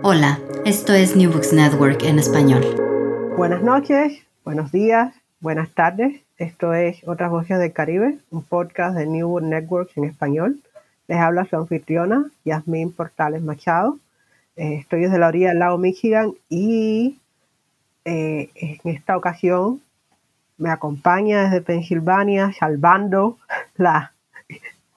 Hola, esto es New Books Network en español. Buenas noches, buenos días, buenas tardes. Esto es Otras Voces del Caribe, un podcast de New Books Network en español. Les habla su anfitriona, Yasmín Portales Machado. Eh, estoy desde la orilla del lago Michigan y eh, en esta ocasión me acompaña desde Pensilvania, salvando la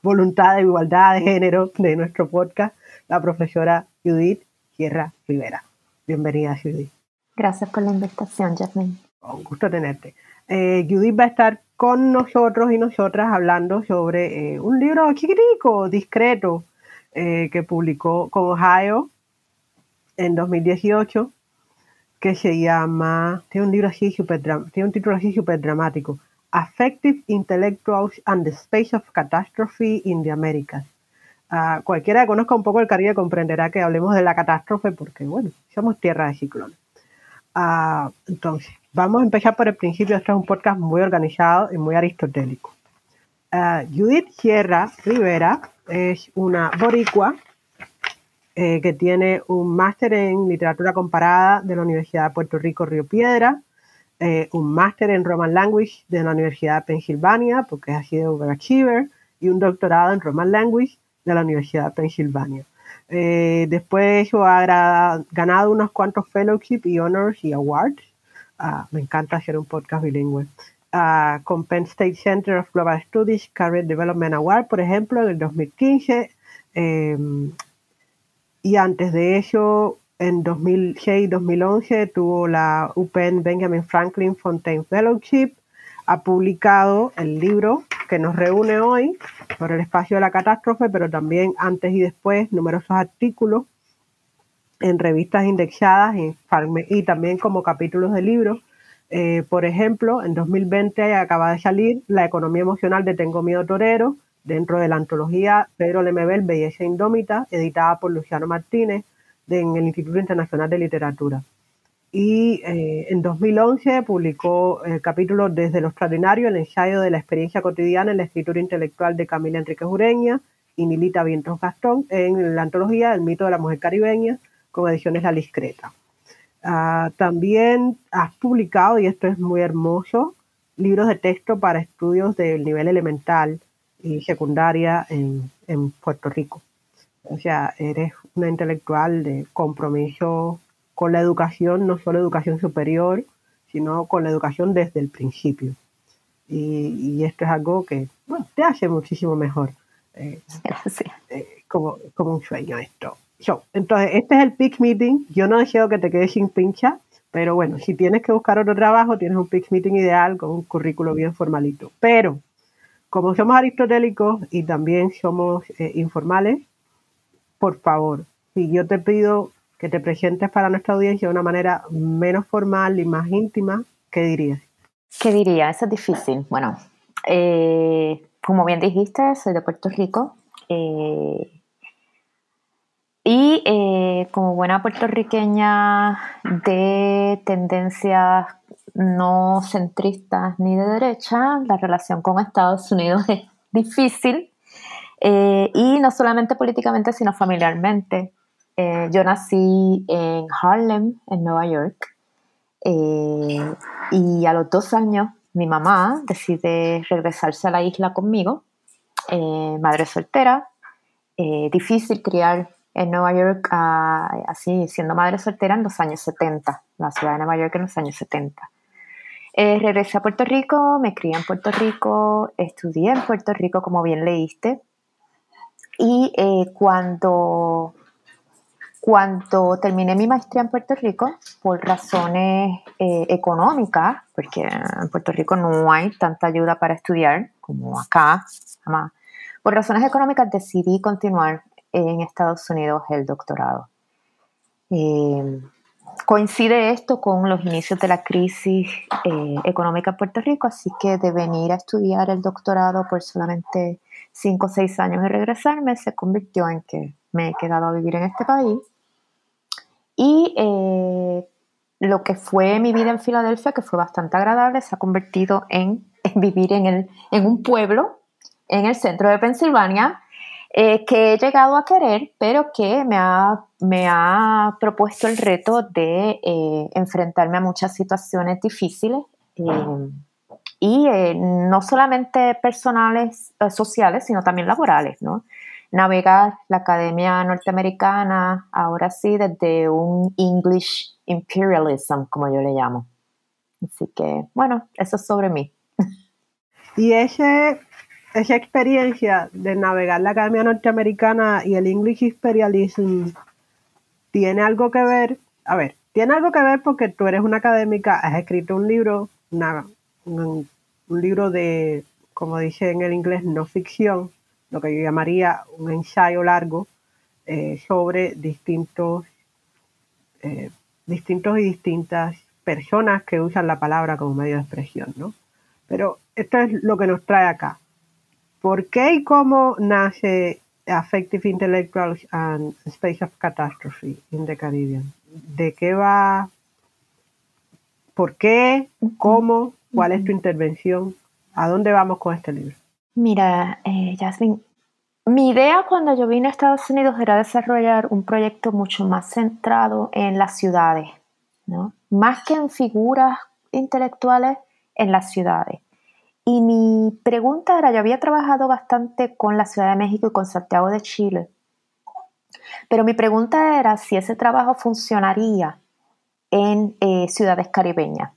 voluntad de igualdad de género de nuestro podcast, la profesora Judith Sierra Rivera. Bienvenida, Judith. Gracias por la invitación, Jasmine. Un gusto tenerte. Eh, Judith va a estar con nosotros y nosotras hablando sobre eh, un libro chiquitico, discreto, eh, que publicó con Ohio en 2018, que se llama, tiene un libro así super, tiene un título así súper dramático, Affective Intellectuals and the Space of Catastrophe in the Americas. Uh, cualquiera que conozca un poco el Caribe comprenderá que hablemos de la catástrofe porque, bueno, somos tierra de ciclones. Uh, entonces, vamos a empezar por el principio. Esto es un podcast muy organizado y muy aristotélico. Uh, Judith Sierra Rivera es una boricua eh, que tiene un máster en literatura comparada de la Universidad de Puerto Rico Río Piedra, eh, un máster en Roman Language de la Universidad de Pensilvania, porque ha sido overachiever, y un doctorado en Roman Language de la Universidad de Pensilvania. Eh, después ha ganado unos cuantos fellowships y honors y awards. Ah, me encanta hacer un podcast bilingüe. Ah, con Penn State Center of Global Studies Career Development Award, por ejemplo, en el 2015. Em, y antes de eso, en 2006-2011, tuvo la UPenn Benjamin Franklin Fontaine Fellowship. Ha publicado el libro que nos reúne hoy por el espacio de la catástrofe, pero también antes y después numerosos artículos en revistas indexadas y, también como capítulos de libros. Eh, por ejemplo, en 2020 acaba de salir La economía emocional de Tengo Miedo Torero, dentro de la antología Pedro Lemebel, Belleza Indómita, editada por Luciano Martínez en el Instituto Internacional de Literatura y eh, en 2011 publicó el capítulo Desde lo extraordinario, el ensayo de la experiencia cotidiana en la escritura intelectual de Camila Enrique Jureña y Milita Vientos Gastón en la antología El mito de la mujer caribeña con ediciones La Discreta. Ah, también has publicado, y esto es muy hermoso, libros de texto para estudios del nivel elemental y secundaria en, en Puerto Rico. O sea, eres una intelectual de compromiso con la educación, no solo educación superior, sino con la educación desde el principio. Y, esto es algo que te hace muchísimo mejor. Eh, Gracias. Eh, como, como un sueño esto. entonces, este es el pitch meeting. Yo no deseo que te quedes sin pincha, pero bueno, si tienes que buscar otro trabajo, tienes un pitch meeting ideal con un currículo bien formalito. Pero, como somos aristotélicos y también somos eh, informales, por favor, si yo te pido que te presentes para nuestra audiencia de una manera menos formal y más íntima, ¿qué dirías? ¿Qué diría? Eso es difícil. Bueno, eh, como bien dijiste, soy de Puerto Rico. Eh, Y eh, como buena puertorriqueña de tendencias no centristas ni de derecha, la relación con Estados Unidos es difícil. Y no solamente políticamente, sino familiarmente. Eh, yo nací en Harlem, en Nueva York, y a los dos años mi mamá decide regresarse a la isla conmigo, madre soltera, difícil criar en Nueva York, así siendo madre soltera en los años 70, la ciudad de Nueva York en los años 70. Eh, regresé a Puerto Rico, me crié en Puerto Rico, estudié en Puerto Rico, como bien leíste, y eh, cuando, cuando terminé mi maestría en Puerto Rico, por razones eh, económicas, porque en Puerto Rico no hay tanta ayuda para estudiar como acá, jamás, por razones económicas decidí continuar en Estados Unidos el doctorado. Eh, coincide esto con los inicios de la crisis eh, económica en Puerto Rico, así que de venir a estudiar el doctorado por solamente cinco o seis años y regresarme se convirtió en que me he quedado a vivir en este país. Y eh, lo que fue mi vida en Filadelfia, que fue bastante agradable, se ha convertido en, vivir en, el, en un pueblo en el centro de Pensilvania, eh, que he llegado a querer, pero que me ha, me ha propuesto el reto de eh, enfrentarme a muchas situaciones difíciles eh, y no solamente personales, sociales, sino también laborales, ¿no? Navegar la academia norteamericana, ahora sí, desde un English imperialism, como yo le llamo. Así que, bueno, eso es sobre mí. Y ese esa experiencia de navegar la Academia Norteamericana y el English Imperialism tiene algo que ver, a ver, tiene algo que ver porque tú eres una académica, has escrito un libro, un, libro de, como dice en el inglés, no ficción, lo que yo llamaría un ensayo largo eh, sobre distintos, eh, distintos y distintas personas que usan la palabra como medio de expresión, ¿no? Pero esto es lo que nos trae acá. ¿Por qué y cómo nace Affective Intellectual and Space of Catastrophe in the Caribbean? ¿De qué va? ¿Por qué? ¿Cómo? ¿Cuál es tu intervención? ¿A dónde vamos con este libro? Mira, eh, Jasmine, mi idea cuando yo vine a Estados Unidos era desarrollar un proyecto mucho más centrado en las ciudades, ¿no? Más que en figuras intelectuales, en las ciudades. Y mi pregunta era, yo había trabajado bastante con la Ciudad de México y con Santiago de Chile, pero mi pregunta era si ese trabajo funcionaría en eh, ciudades caribeñas.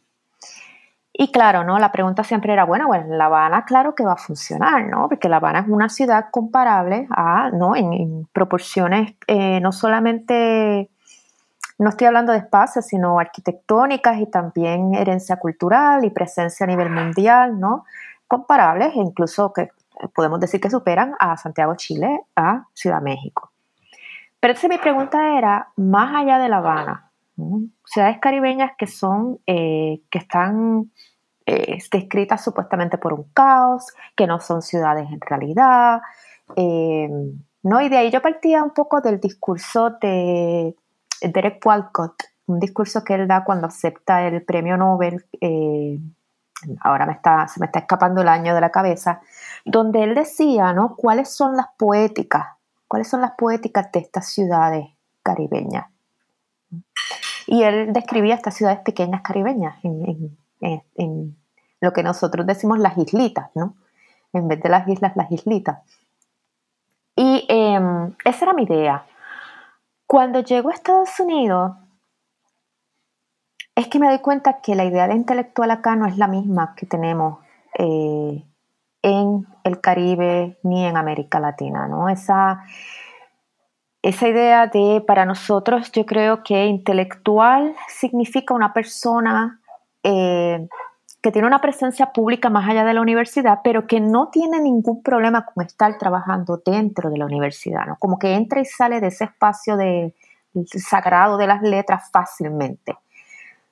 Y claro, ¿no? La pregunta siempre era, bueno, bueno, La Habana claro que va a funcionar, ¿no? Porque La Habana es una ciudad comparable a, ¿no? En, proporciones eh, no solamente no estoy hablando de espacios, sino arquitectónicas y también herencia cultural y presencia a nivel mundial, ¿no? Comparables e incluso que podemos decir que superan a Santiago, Chile, a Ciudad México. Pero entonces mi pregunta era, más allá de La Habana, ciudades caribeñas que son, eh, que están eh, descritas supuestamente por un caos, que no son ciudades en realidad, eh, ¿no? Y de ahí yo partía un poco del discurso de Derek Walcott, un discurso que él da cuando acepta el premio Nobel, eh, ahora me está, se me está escapando el año de la cabeza, donde él decía, ¿no? ¿Cuáles son las poéticas? ¿Cuáles son las poéticas de estas ciudades caribeñas? Y él describía estas ciudades pequeñas caribeñas en, lo que nosotros decimos las islitas, ¿no? En vez de las islas, las islitas. Y em, esa era mi idea. Cuando llego a Estados Unidos, es que me doy cuenta que la idea de intelectual acá no es la misma que tenemos eh, en el Caribe ni en América Latina, ¿no? Esa, esa idea de, para nosotros, yo creo que intelectual significa una persona eh, que tiene una presencia pública más allá de la universidad, pero que no tiene ningún problema con estar trabajando dentro de la universidad, ¿no? Como que entra y sale de ese espacio de, sagrado de las letras fácilmente.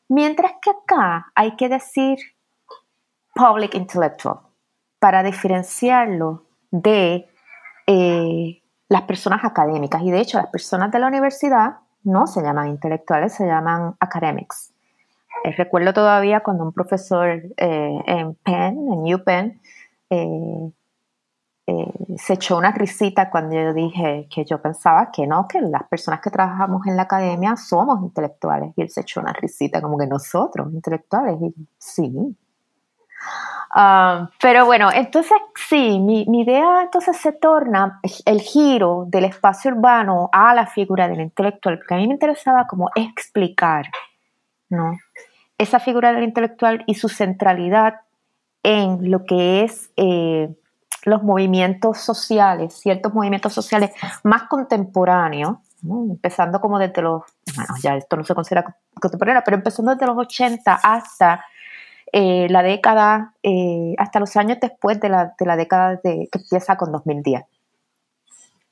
Mientras que acá hay que decir public intellectual para diferenciarlo de eh, las personas académicas. Y de hecho, las personas de la universidad no se llaman intelectuales, se llaman academics. Eh, recuerdo todavía cuando un profesor eh, en Penn, en UPenn, eh, se echó una risita cuando yo dije que yo pensaba que no, que las personas que trabajamos en la academia somos intelectuales. Y él se echó una risita como que nosotros, intelectuales. Y sí. Ah, pero bueno, entonces sí, mi, mi, idea entonces se torna el giro del espacio urbano a la figura del intelectual, porque a mí me interesaba como explicar, ¿no? Esa figura del intelectual y su centralidad en lo que es eh, los movimientos sociales, ciertos movimientos sociales más contemporáneos, empezando como desde los, bueno, ya esto no se considera contemporáneo, pero empezando desde los 80 hasta eh, la década, eh, hasta los años después de la, de la década que empieza con 2010.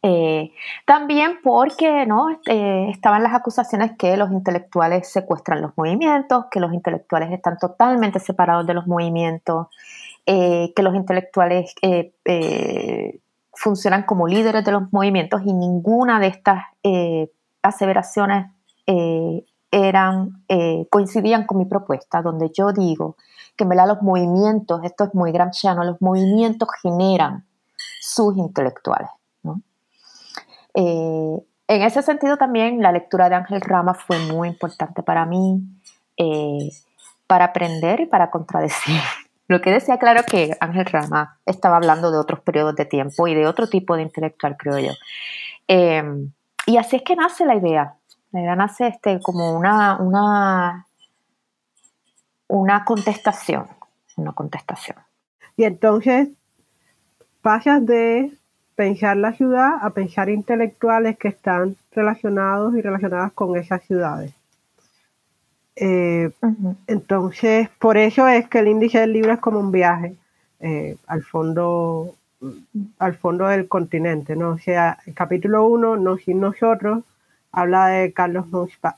Eh, también porque ¿no? Eh, estaban las acusaciones que los intelectuales secuestran los movimientos, que los intelectuales están totalmente separados de los movimientos, eh, que los intelectuales funcionan como líderes de los movimientos y ninguna de estas aseveraciones eran, coincidían con mi propuesta, donde yo digo que en verdad los movimientos, esto es muy gramsciano, los movimientos generan sus intelectuales. Eh, en ese sentido también la lectura de Ángel Rama fue muy importante para mí, eh, para aprender y para contradecir. Lo que decía claro que Ángel Rama estaba hablando de otros periodos de tiempo y de otro tipo de intelectual, creo yo. Em, y así es que nace la idea. La idea nace este, como una, una, una contestación, una contestación. Y entonces pasas de pensar la ciudad a pensar intelectuales que están relacionados y relacionadas con esas ciudades. Eh, entonces, por eso es que el índice del libro es como un viaje eh, al fondo al fondo del continente, ¿no? O sea, el capítulo 1, No sin nosotros, habla de Carlos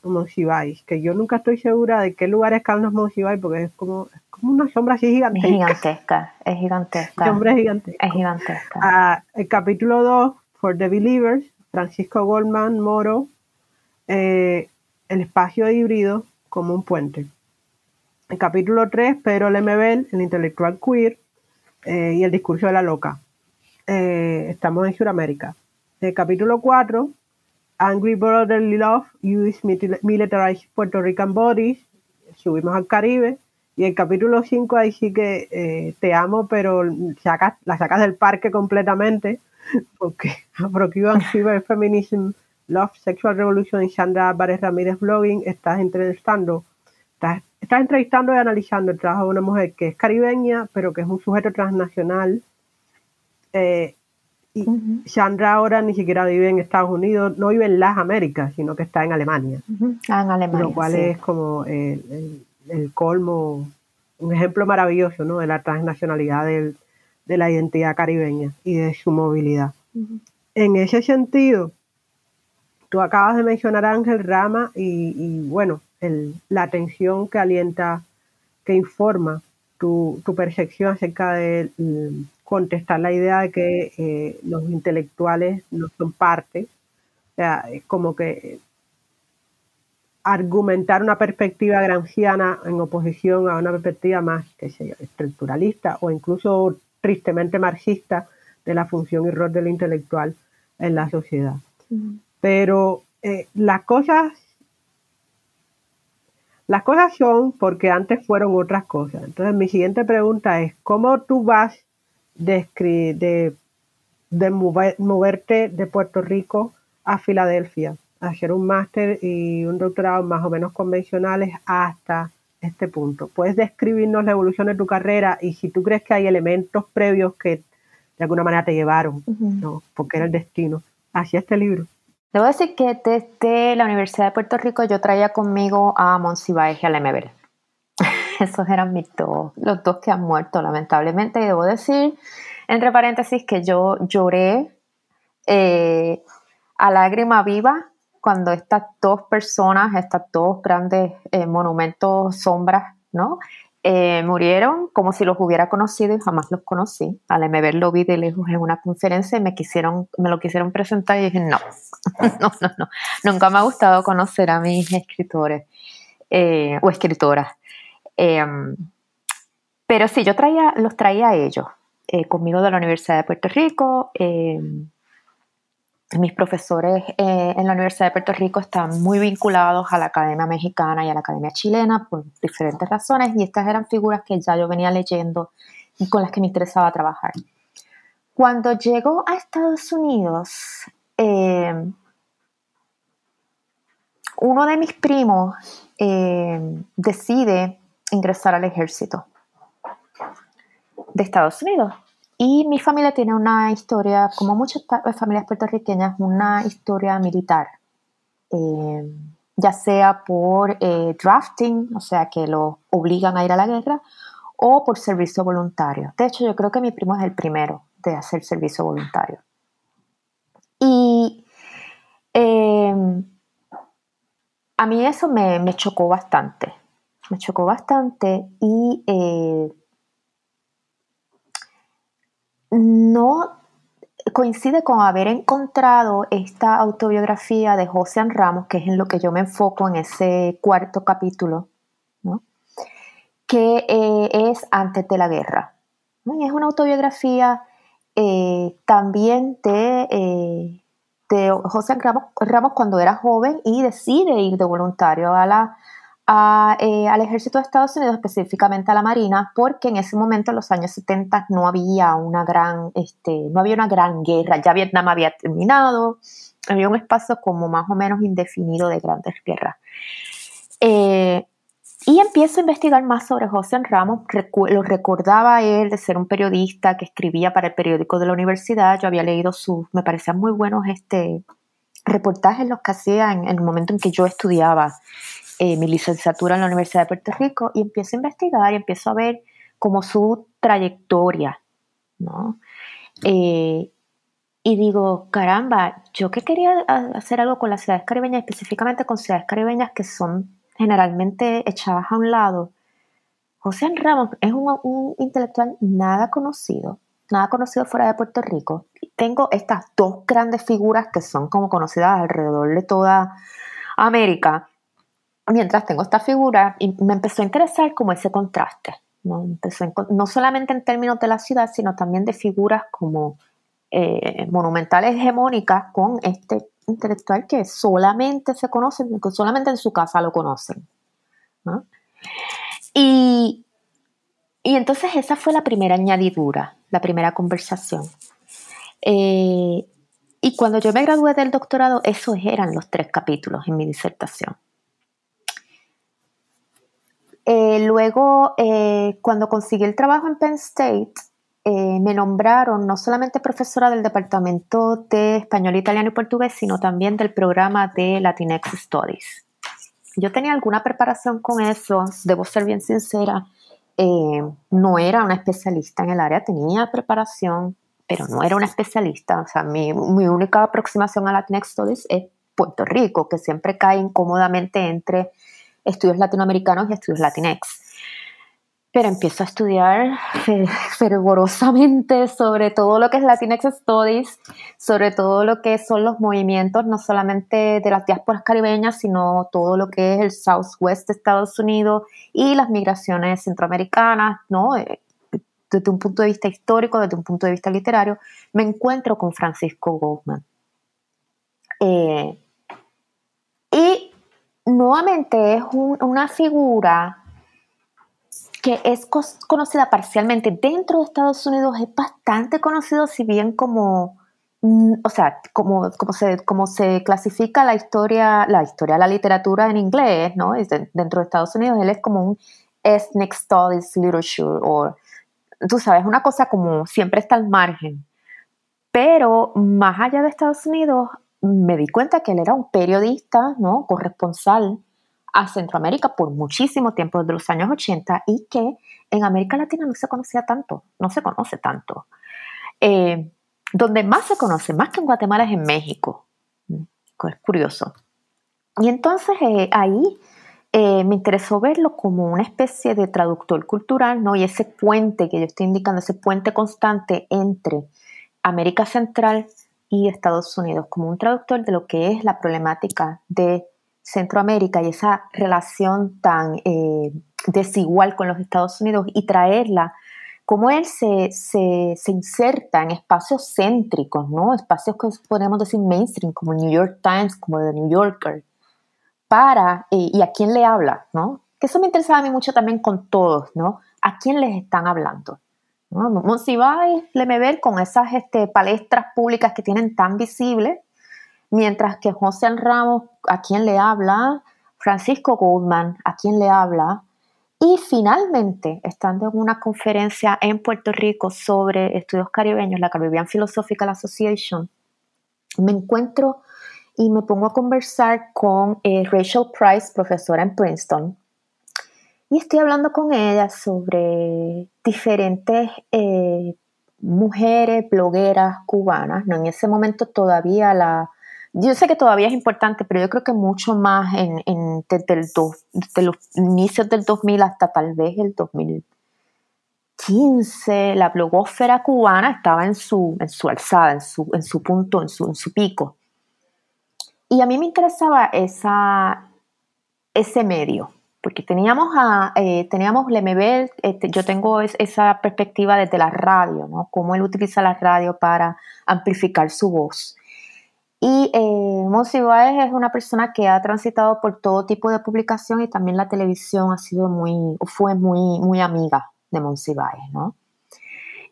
Monsiváis, que yo nunca estoy segura de qué lugar es Carlos Monsiváis, porque es como, como una sombra así gigantesca. Es gigantesca, es gigantesca. Sombra gigantesca. Es gigantesca. Ah, el capítulo 2, For the Believers, Francisco Goldman Moro, eh, el espacio híbrido como un puente. El capítulo 3, Pedro Lemebel, el intelectual queer eh, y el discurso de la loca. Eh, estamos en Sudamérica. El capítulo 4, Angry Brotherly Love, Use Militarized Puerto Rican Bodies, subimos al Caribe, y el capítulo 5 ahí sí que eh, te amo, pero la sacas del parque completamente, porque Brokivan Cyber Feminism, Love, Sexual Revolution y Sandra Álvarez Ramírez Blogging, estás entrevistando, estás, estás entrevistando y analizando el trabajo de una mujer que es caribeña, pero que es un sujeto transnacional, eh, y Sandra ahora ni siquiera vive en Estados Unidos, no vive en las Américas, sino que está en Alemania. Ah, en Alemania. Lo cual es como el, colmo, un ejemplo maravilloso ¿no? de la transnacionalidad de la identidad caribeña y de su movilidad. En ese sentido, tú acabas de mencionar a Ángel Rama y, bueno, la atención que alienta, que informa tu, tu percepción acerca de contestar la idea de que eh, los intelectuales no son parte, o sea, es como que argumentar una perspectiva gramsciana en oposición a una perspectiva más que estructuralista o incluso tristemente marxista de la función y rol del intelectual en la sociedad. Pero eh, las cosas las cosas son porque antes fueron otras cosas. Entonces mi siguiente pregunta es, ¿cómo tú vas de, de, moverte de Puerto Rico a Filadelfia, hacer un máster y un doctorado más o menos convencionales hasta este punto. Puedes describirnos la evolución de tu carrera y si tú crees que hay elementos previos que de alguna manera te llevaron, ¿no? porque era el destino, hacia este libro. Debo decir que desde la Universidad de Puerto Rico yo traía conmigo a Monsiváis y a. esos eran mis dos, los dos que han muerto lamentablemente. Y debo decir, entre paréntesis, que yo lloré eh, a lágrima viva cuando estas dos personas, estas dos grandes eh, monumentos, sombras, ¿no? eh, murieron como si los hubiera conocido y jamás los conocí. Al MB lo vi de lejos en una conferencia y me, quisieron, me lo quisieron presentar y dije, no, no, no, no. Nunca me ha gustado conocer a mis escritores o escritoras. Em, pero sí, yo los traía a ellos, eh, conmigo de la Universidad de Puerto Rico. Em, mis profesores eh, en la Universidad de Puerto Rico están muy vinculados a la Academia Mexicana y a la Academia Chilena por diferentes razones y estas eran figuras que ya yo venía leyendo y con las que me interesaba trabajar. Cuando llego a Estados Unidos, em, uno de mis primos decide ingresar al ejército de Estados Unidos y mi familia tiene una historia, como muchas familias puertorriqueñas, una historia militar, eh, ya sea por eh, drafting, o sea, que lo obligan a ir a la guerra, o por servicio voluntario. De hecho, yo creo que mi primo es el primero de hacer servicio voluntario. Y em, a mí eso me, me, chocó bastante, me chocó bastante y eh, no coincide con haber encontrado esta autobiografía de José Ramos, que es en lo que yo me enfoco en ese cuarto capítulo, que eh, es Antes de la Guerra. es una autobiografía eh, también de, de José Ramos, Ramos, cuando era joven y decide ir de voluntario a la eh, al ejército de Estados Unidos, específicamente a la Marina, porque en ese momento, en los años 70, no había una gran, este, no había una gran guerra, ya Vietnam había terminado, había un espacio como más o menos indefinido de grandes guerras. Eh, y empiezo a investigar más sobre José Ramos. lo recordaba él de ser un periodista que escribía para el periódico de la universidad. Yo había leído sus, me parecían muy buenos este, reportajes los que hacía en, en el momento en que yo estudiaba eh, mi licenciatura en la Universidad de Puerto Rico y empiezo a investigar y empiezo a ver como su trayectoria, ¿no? Eh, y digo, caramba, yo que quería hacer algo con las ciudades caribeñas, específicamente con ciudades caribeñas que son generalmente echadas a un lado. José Ramos es un, un intelectual nada conocido, nada conocido fuera de Puerto Rico. Tengo estas dos grandes figuras que son como conocidas alrededor de toda América, mientras tengo esta figura, y me empezó a interesar como ese contraste, ¿no? no solamente en términos de la ciudad, sino también de figuras como eh, monumentales hegemónicas con este intelectual que solamente se conoce, solamente en su casa lo conocen. Y, y, entonces esa fue la primera añadidura, la primera conversación. Eh, y cuando yo me gradué del doctorado, esos eran los tres capítulos en mi disertación. Eh, luego, eh, cuando conseguí el trabajo en Penn State, eh, me nombraron no solamente profesora del Departamento de Español, Italiano y Portugués, sino también del programa de Latinx Studies. Yo tenía alguna preparación con eso, debo ser bien sincera. no era una especialista en el área, tenía preparación, pero no era una especialista. O sea, mi, mi única aproximación a Latinx Studies es Puerto Rico, que siempre cae incómodamente entre estudios latinoamericanos y estudios latinex. Pero empiezo a estudiar fervorosamente sobre todo lo que es Latinx Studies, sobre todo lo que son los movimientos, no solamente de las diásporas caribeñas, sino todo lo que es el Southwest de Estados Unidos y las migraciones centroamericanas, ¿no? Eh, desde un punto de vista histórico, desde un punto de vista literario, me encuentro con Francisco Goldman. Eh, nuevamente es una figura que es conocida parcialmente dentro de Estados Unidos, es bastante conocido, si bien como, mm, o sea, como, como, se, como se clasifica la historia, la historia, la literatura en inglés, ¿no? dentro de Estados Unidos, él es como un ethnic studies literature, o tú sabes, una cosa como siempre está al margen. Pero más allá de Estados Unidos, me di cuenta que él era un periodista, ¿no? Corresponsal a Centroamérica por muchísimo tiempo, desde los años 80, y que en América Latina no se conocía tanto, no se conoce tanto. Eh, donde más se conoce, más que en Guatemala, es en México. Es curioso. Y entonces eh, ahí eh, me interesó verlo como una especie de traductor cultural, ¿no? Y ese puente que yo estoy indicando, ese puente constante entre América Central y Estados Unidos, como un traductor de lo que es la problemática de Centroamérica y esa relación tan eh, desigual con los Estados Unidos y traerla, como él se, se, se, inserta en espacios céntricos, ¿no? Espacios que podemos decir mainstream, como New York Times, como The New Yorker, para, eh, y a quién le habla, ¿no? Que eso me interesaba a mí mucho también con todos, ¿no? ¿A quién les están hablando? ¿No? Monsiváis, ver con esas este, palestras públicas que tienen tan visibles, mientras que José Ramos, ¿a quién le habla? Francisco Goldman, ¿a quién le habla? Y finalmente, estando en una conferencia en Puerto Rico sobre estudios caribeños, la Caribbean Philosophical Association, me encuentro y me pongo a conversar con eh, Rachel Price, profesora en Princeton, y estoy hablando con ella sobre diferentes eh, mujeres blogueras cubanas. ¿no? En ese momento todavía la... Yo sé que todavía es importante, pero yo creo que mucho más en, desde, el los inicios del 2000 hasta tal vez el 2015, la blogósfera cubana estaba en su, en su alzada, en su, en su punto, en su, en su pico. Y a mí me interesaba esa, ese medio, porque teníamos a eh, teníamos Lemebel, este, yo tengo esa perspectiva desde la radio, ¿no? Cómo él utiliza la radio para amplificar su voz. Y eh, es una persona que ha transitado por todo tipo de publicación y también la televisión ha sido muy, fue muy, muy amiga de Monsiváis, ¿no?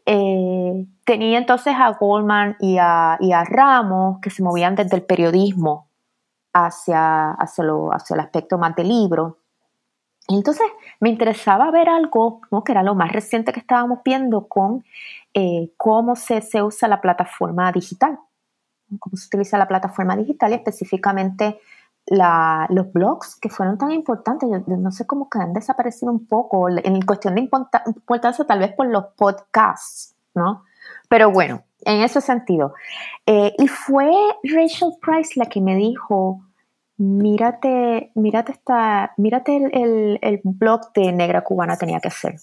Eh, tenía entonces a Goldman y a, y a, Ramos que se movían desde el periodismo hacia, hacia, lo, hacia el aspecto más del libro. Entonces me interesaba ver algo que era lo más reciente que estábamos viendo con eh, cómo se, se, usa la plataforma digital, cómo se utiliza la plataforma digital y específicamente los blogs que fueron tan importantes, no sé cómo que han desaparecido un poco en cuestión de importancia tal vez por los podcasts, ¿no? Pero bueno, en ese sentido. Eh, y fue Rachel Price la que me dijo, mírate, mírate, esta, mírate el, el, blog de Negra Cubana tenía que ser.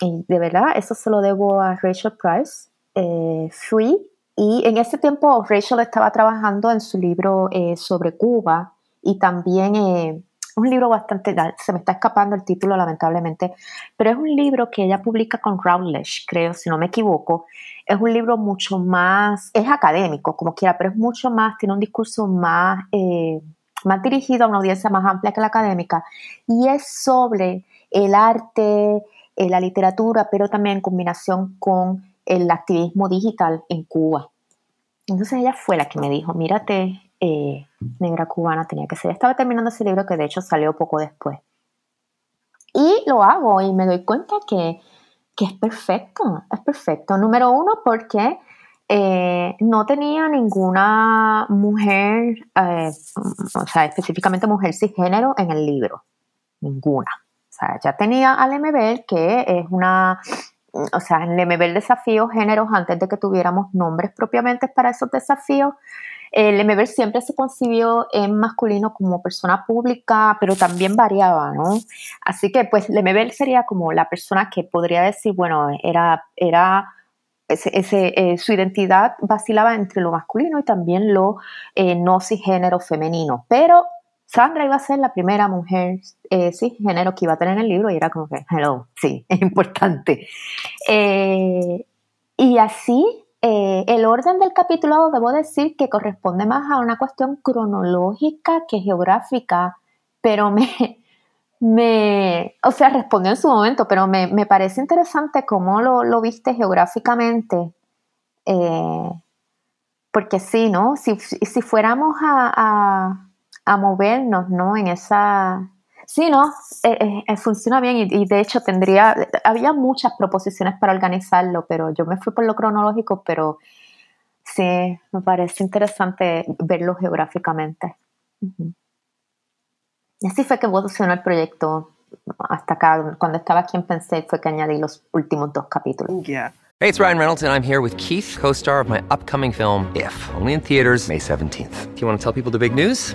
Y de verdad, eso se lo debo a Rachel Price. Eh, fui y en ese tiempo Rachel estaba trabajando en su libro eh, sobre Cuba y también eh, un libro bastante, se me está escapando el título lamentablemente, pero es un libro que ella publica con Routledge, creo, si no me equivoco. Es un libro mucho más, es académico como quiera, pero es mucho más, tiene un discurso más, eh, más dirigido a una audiencia más amplia que la académica y es sobre el arte, eh, la literatura, pero también en combinación con el activismo digital en Cuba. Entonces ella fue la que me dijo, mírate eh, negra cubana tenía que ser. Estaba terminando ese libro que de hecho salió poco después. Y lo hago y me doy cuenta que, es perfecto, es perfecto. Número uno, porque eh, no tenía ninguna mujer, eh, o sea, específicamente mujer cisgénero en el libro. Ninguna. O sea, ya tenía al MBL, que es una, o sea, el MBL desafío géneros antes de que tuviéramos nombres propiamente para esos desafíos. El siempre se concibió en masculino como persona pública, pero también variaba, ¿no? Así que, pues, el sería como la persona que podría decir, bueno, era, era eh, su identidad vacilaba entre lo masculino y también lo eh, no cisgénero femenino. Pero Sandra iba a ser la primera mujer eh, cisgénero que iba a tener el libro y era como que, hello, sí, es importante. Eh, y así eh, el orden del capítulo debo decir que corresponde más a una cuestión cronológica que geográfica, pero me, me o sea, respondió en su momento, pero me, parece interesante cómo lo, viste geográficamente. Eh, porque sí, ¿no? Si, si fuéramos a, a, movernos, ¿no? En esa, Sí, no, eh, eh, eh, funciona bien y, de hecho tendría, había muchas proposiciones para organizarlo, pero yo me fui por lo cronológico, pero sí, me parece interesante verlo geográficamente. Y así fue que evolucionó el proyecto hasta acá. Cuando estaba aquí en Pensé fue que añadí los últimos dos capítulos. Yeah. Hey, it's Ryan Reynolds and I'm here with Keith, co-star of my upcoming film If, only in theaters May 17th. Do you want to tell people the big news?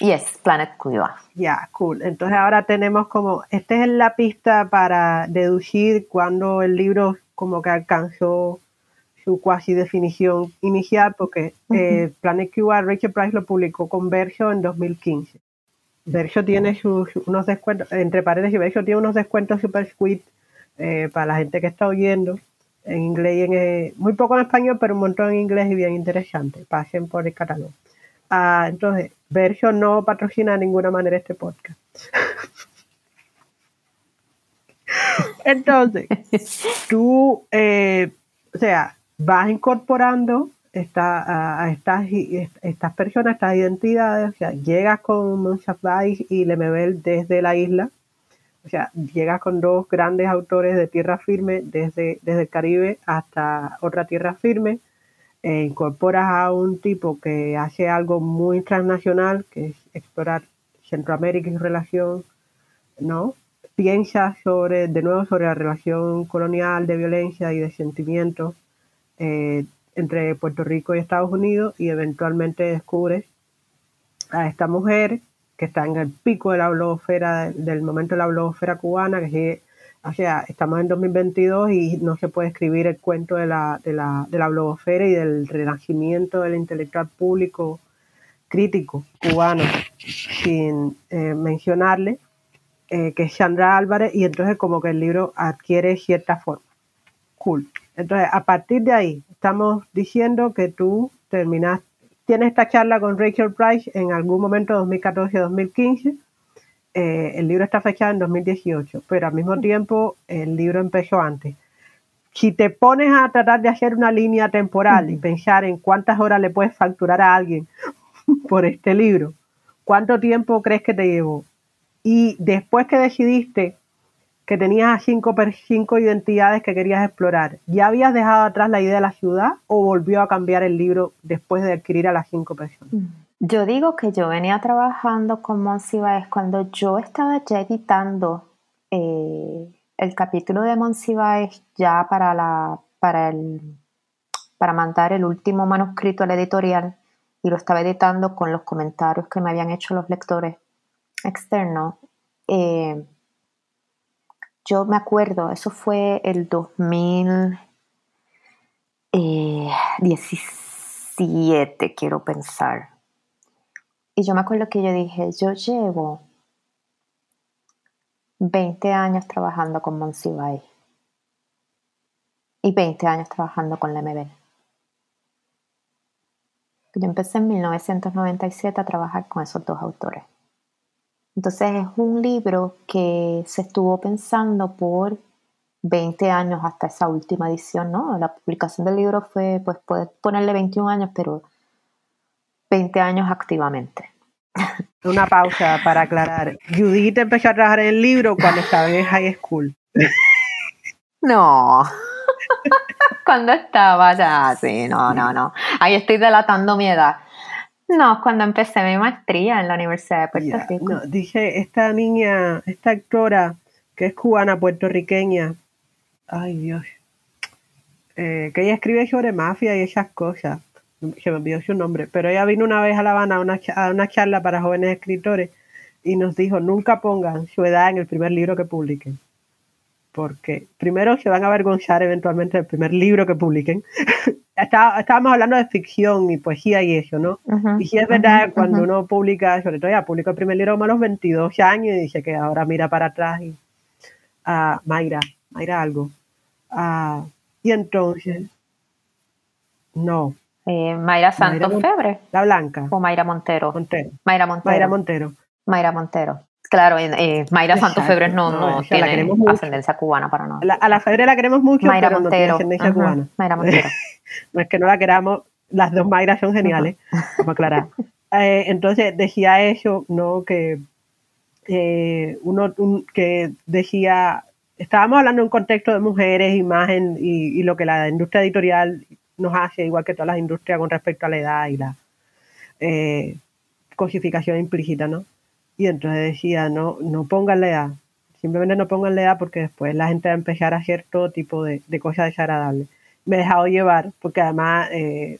Yes, Planet Cuba. Ya, cool. Entonces ahora tenemos como, esta es la pista para deducir cuando el libro como que alcanzó su cuasi definición inicial, porque eh, Planet Cuba, Rachel Price lo publicó con Verso en 2015. Verso tiene sus, unos descuentos, entre paredes y Verso tiene unos descuentos super sweet eh, para la gente que está oyendo en inglés y en, eh, muy poco en español, pero un montón en inglés y bien interesante. Pasen por el catálogo. Ah, entonces, Verso no patrocina de ninguna manera este podcast. entonces, tú, eh, o sea, vas incorporando esta, a estas, estas personas, estas identidades, o sea, llegas con Monsafai y Lemebel desde la isla, o sea, llegas con dos grandes autores de tierra firme desde, desde el Caribe hasta otra tierra firme, e incorporas a un tipo que hace algo muy transnacional, que es explorar Centroamérica y su relación, ¿no? Piensas sobre, de nuevo sobre la relación colonial de violencia y de sentimientos eh, entre Puerto Rico y Estados Unidos y eventualmente descubres a esta mujer que está en el pico de la blogosfera, del momento de la blogosfera cubana, que sigue o sea, estamos en 2022 y no se puede escribir el cuento de la, de la, de la blogosfera y del renacimiento del intelectual público crítico cubano sin eh, mencionarle, eh, que es Sandra Álvarez, y entonces como que el libro adquiere cierta forma. Cool. Entonces, a partir de ahí, estamos diciendo que tú terminas, tienes esta charla con Rachel Price en algún momento 2014-2015 eh, el libro está fechado en 2018, pero al mismo tiempo el libro empezó antes. Si te pones a tratar de hacer una línea temporal y pensar en cuántas horas le puedes facturar a alguien por este libro, ¿cuánto tiempo crees que te llevó? Y después que decidiste que tenías cinco, cinco identidades que querías explorar, ¿ya habías dejado atrás la idea de la ciudad o volvió a cambiar el libro después de adquirir a las cinco personas? Yo digo que yo venía trabajando con Monsiváis cuando yo estaba ya editando eh, el capítulo de Monsiváis ya para, la, para, el, para mandar el último manuscrito al editorial y lo estaba editando con los comentarios que me habían hecho los lectores externos. Eh, yo me acuerdo, eso fue el 2017, eh, quiero pensar y yo me acuerdo que yo dije, yo llevo 20 años trabajando con Monsiváis y 20 años trabajando con MB. Yo empecé en 1997 a trabajar con esos dos autores. Entonces es un libro que se estuvo pensando por 20 años hasta esa última edición, ¿no? La publicación del libro fue, pues puedes ponerle 21 años, pero 20 años activamente. Una pausa para aclarar. Judith empezó a trabajar en el libro cuando estaba en high school. No. cuando estaba ya, sí, no, no, no. Ahí estoy delatando mi edad. No, cuando empecé mi maestría en la Universidad de Puerto Rico. No, dije, esta niña, esta actora que es cubana, puertorriqueña, ay Dios, eh, que ella escribe sobre mafia y esas cosas se me olvidó su nombre, pero ella vino una vez a La Habana a una, a una charla para jóvenes escritores y nos dijo, nunca pongan su edad en el primer libro que publiquen, porque primero se van a avergonzar eventualmente del primer libro que publiquen. estábamos hablando de ficción y poesía y eso, ¿no? y si es verdad, cuando uno publica, sobre todo ya publicó el primer libro a los 22 años y dice que ahora mira para atrás y a Mayra, Mayra algo. Ah, y entonces, no, eh, Mayra Santos Febre. La Blanca. O Mayra Montero. Montero. Mayra Montero. Mayra Montero. Mayra Montero. Claro, eh, Mayra Santos Febre no, no, tiene ascendencia cubana para nada. a la Febre la queremos mucho, Mayra pero Montero. no tiene ascendencia cubana. Mayra Montero. no es que no la queramos, las dos Mayras son geniales, vamos a aclarar. Eh, entonces decía eso, ¿no? Que uno que decía, estábamos hablando en un contexto de mujeres, imagen y, lo que la industria editorial nos hace, igual que todas las industrias con respecto a la edad y la eh, cosificación implícita, ¿no? Y entonces decía, no, no pongan la edad, simplemente no pongan la edad porque después la gente va a empezar a hacer todo tipo de, cosas desagradables. Me he dejado llevar porque además eh,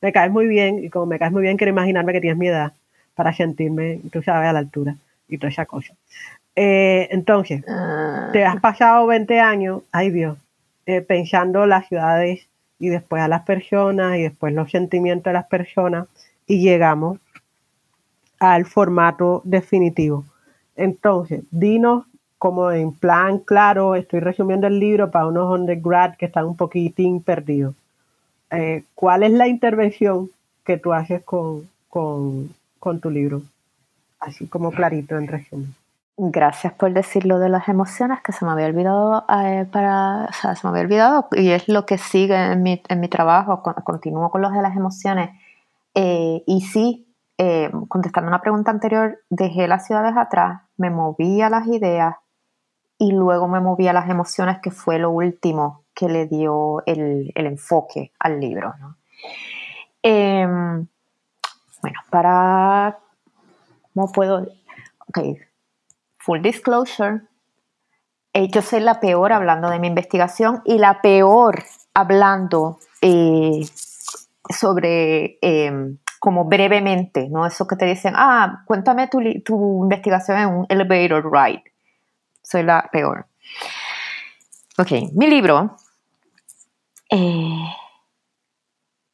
me caes muy bien y como me caes muy bien quiero imaginarme que tienes mi edad para sentirme, tú sabes, a la altura y toda esa cosa. Eh, entonces, ah. te has pasado 20 años, ay Dios, eh, pensando las ciudades y después a las personas y después los sentimientos de las personas y llegamos al formato definitivo. Entonces, dinos como en plan claro, estoy resumiendo el libro para unos undergrad que están un poquitín perdidos. Eh, ¿Cuál es la intervención que tú haces con, con, con tu libro? Así como clarito en resumen. Gracias por decir lo de las emociones, que se me había olvidado eh, para, se me había olvidado y es lo que sigue en mi, en mi trabajo, continúo con los de las emociones. Eh, y sí, eh, contestando una pregunta anterior, dejé las ciudades atrás, me moví a las ideas y luego me moví a las emociones, que fue lo último que le dio el, el enfoque al libro. ¿no? Em, bueno, para, ¿cómo puedo? Ok, full disclosure, eh, yo soy la peor hablando de mi investigación y la peor hablando eh, sobre, em, como brevemente, ¿no? Eso que te dicen, ah, cuéntame tu, tu investigación en un elevator ride. Soy la peor. Ok, mi libro, eh,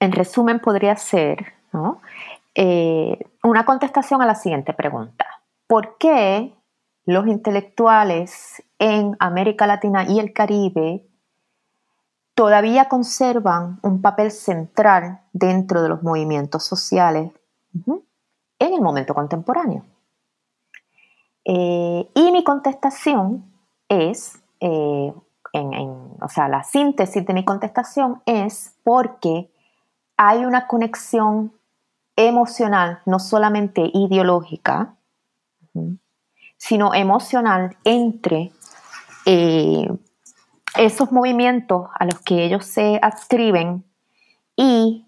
en resumen, podría ser ¿no? una contestación a la siguiente pregunta. ¿Por qué los intelectuales en América Latina y el Caribe todavía conservan un papel central dentro de los movimientos sociales en el momento contemporáneo. Eh, y mi contestación es, eh, o sea, la síntesis de mi contestación es porque hay una conexión emocional, no solamente ideológica, sino emocional entre eh, esos movimientos a los que ellos se adscriben y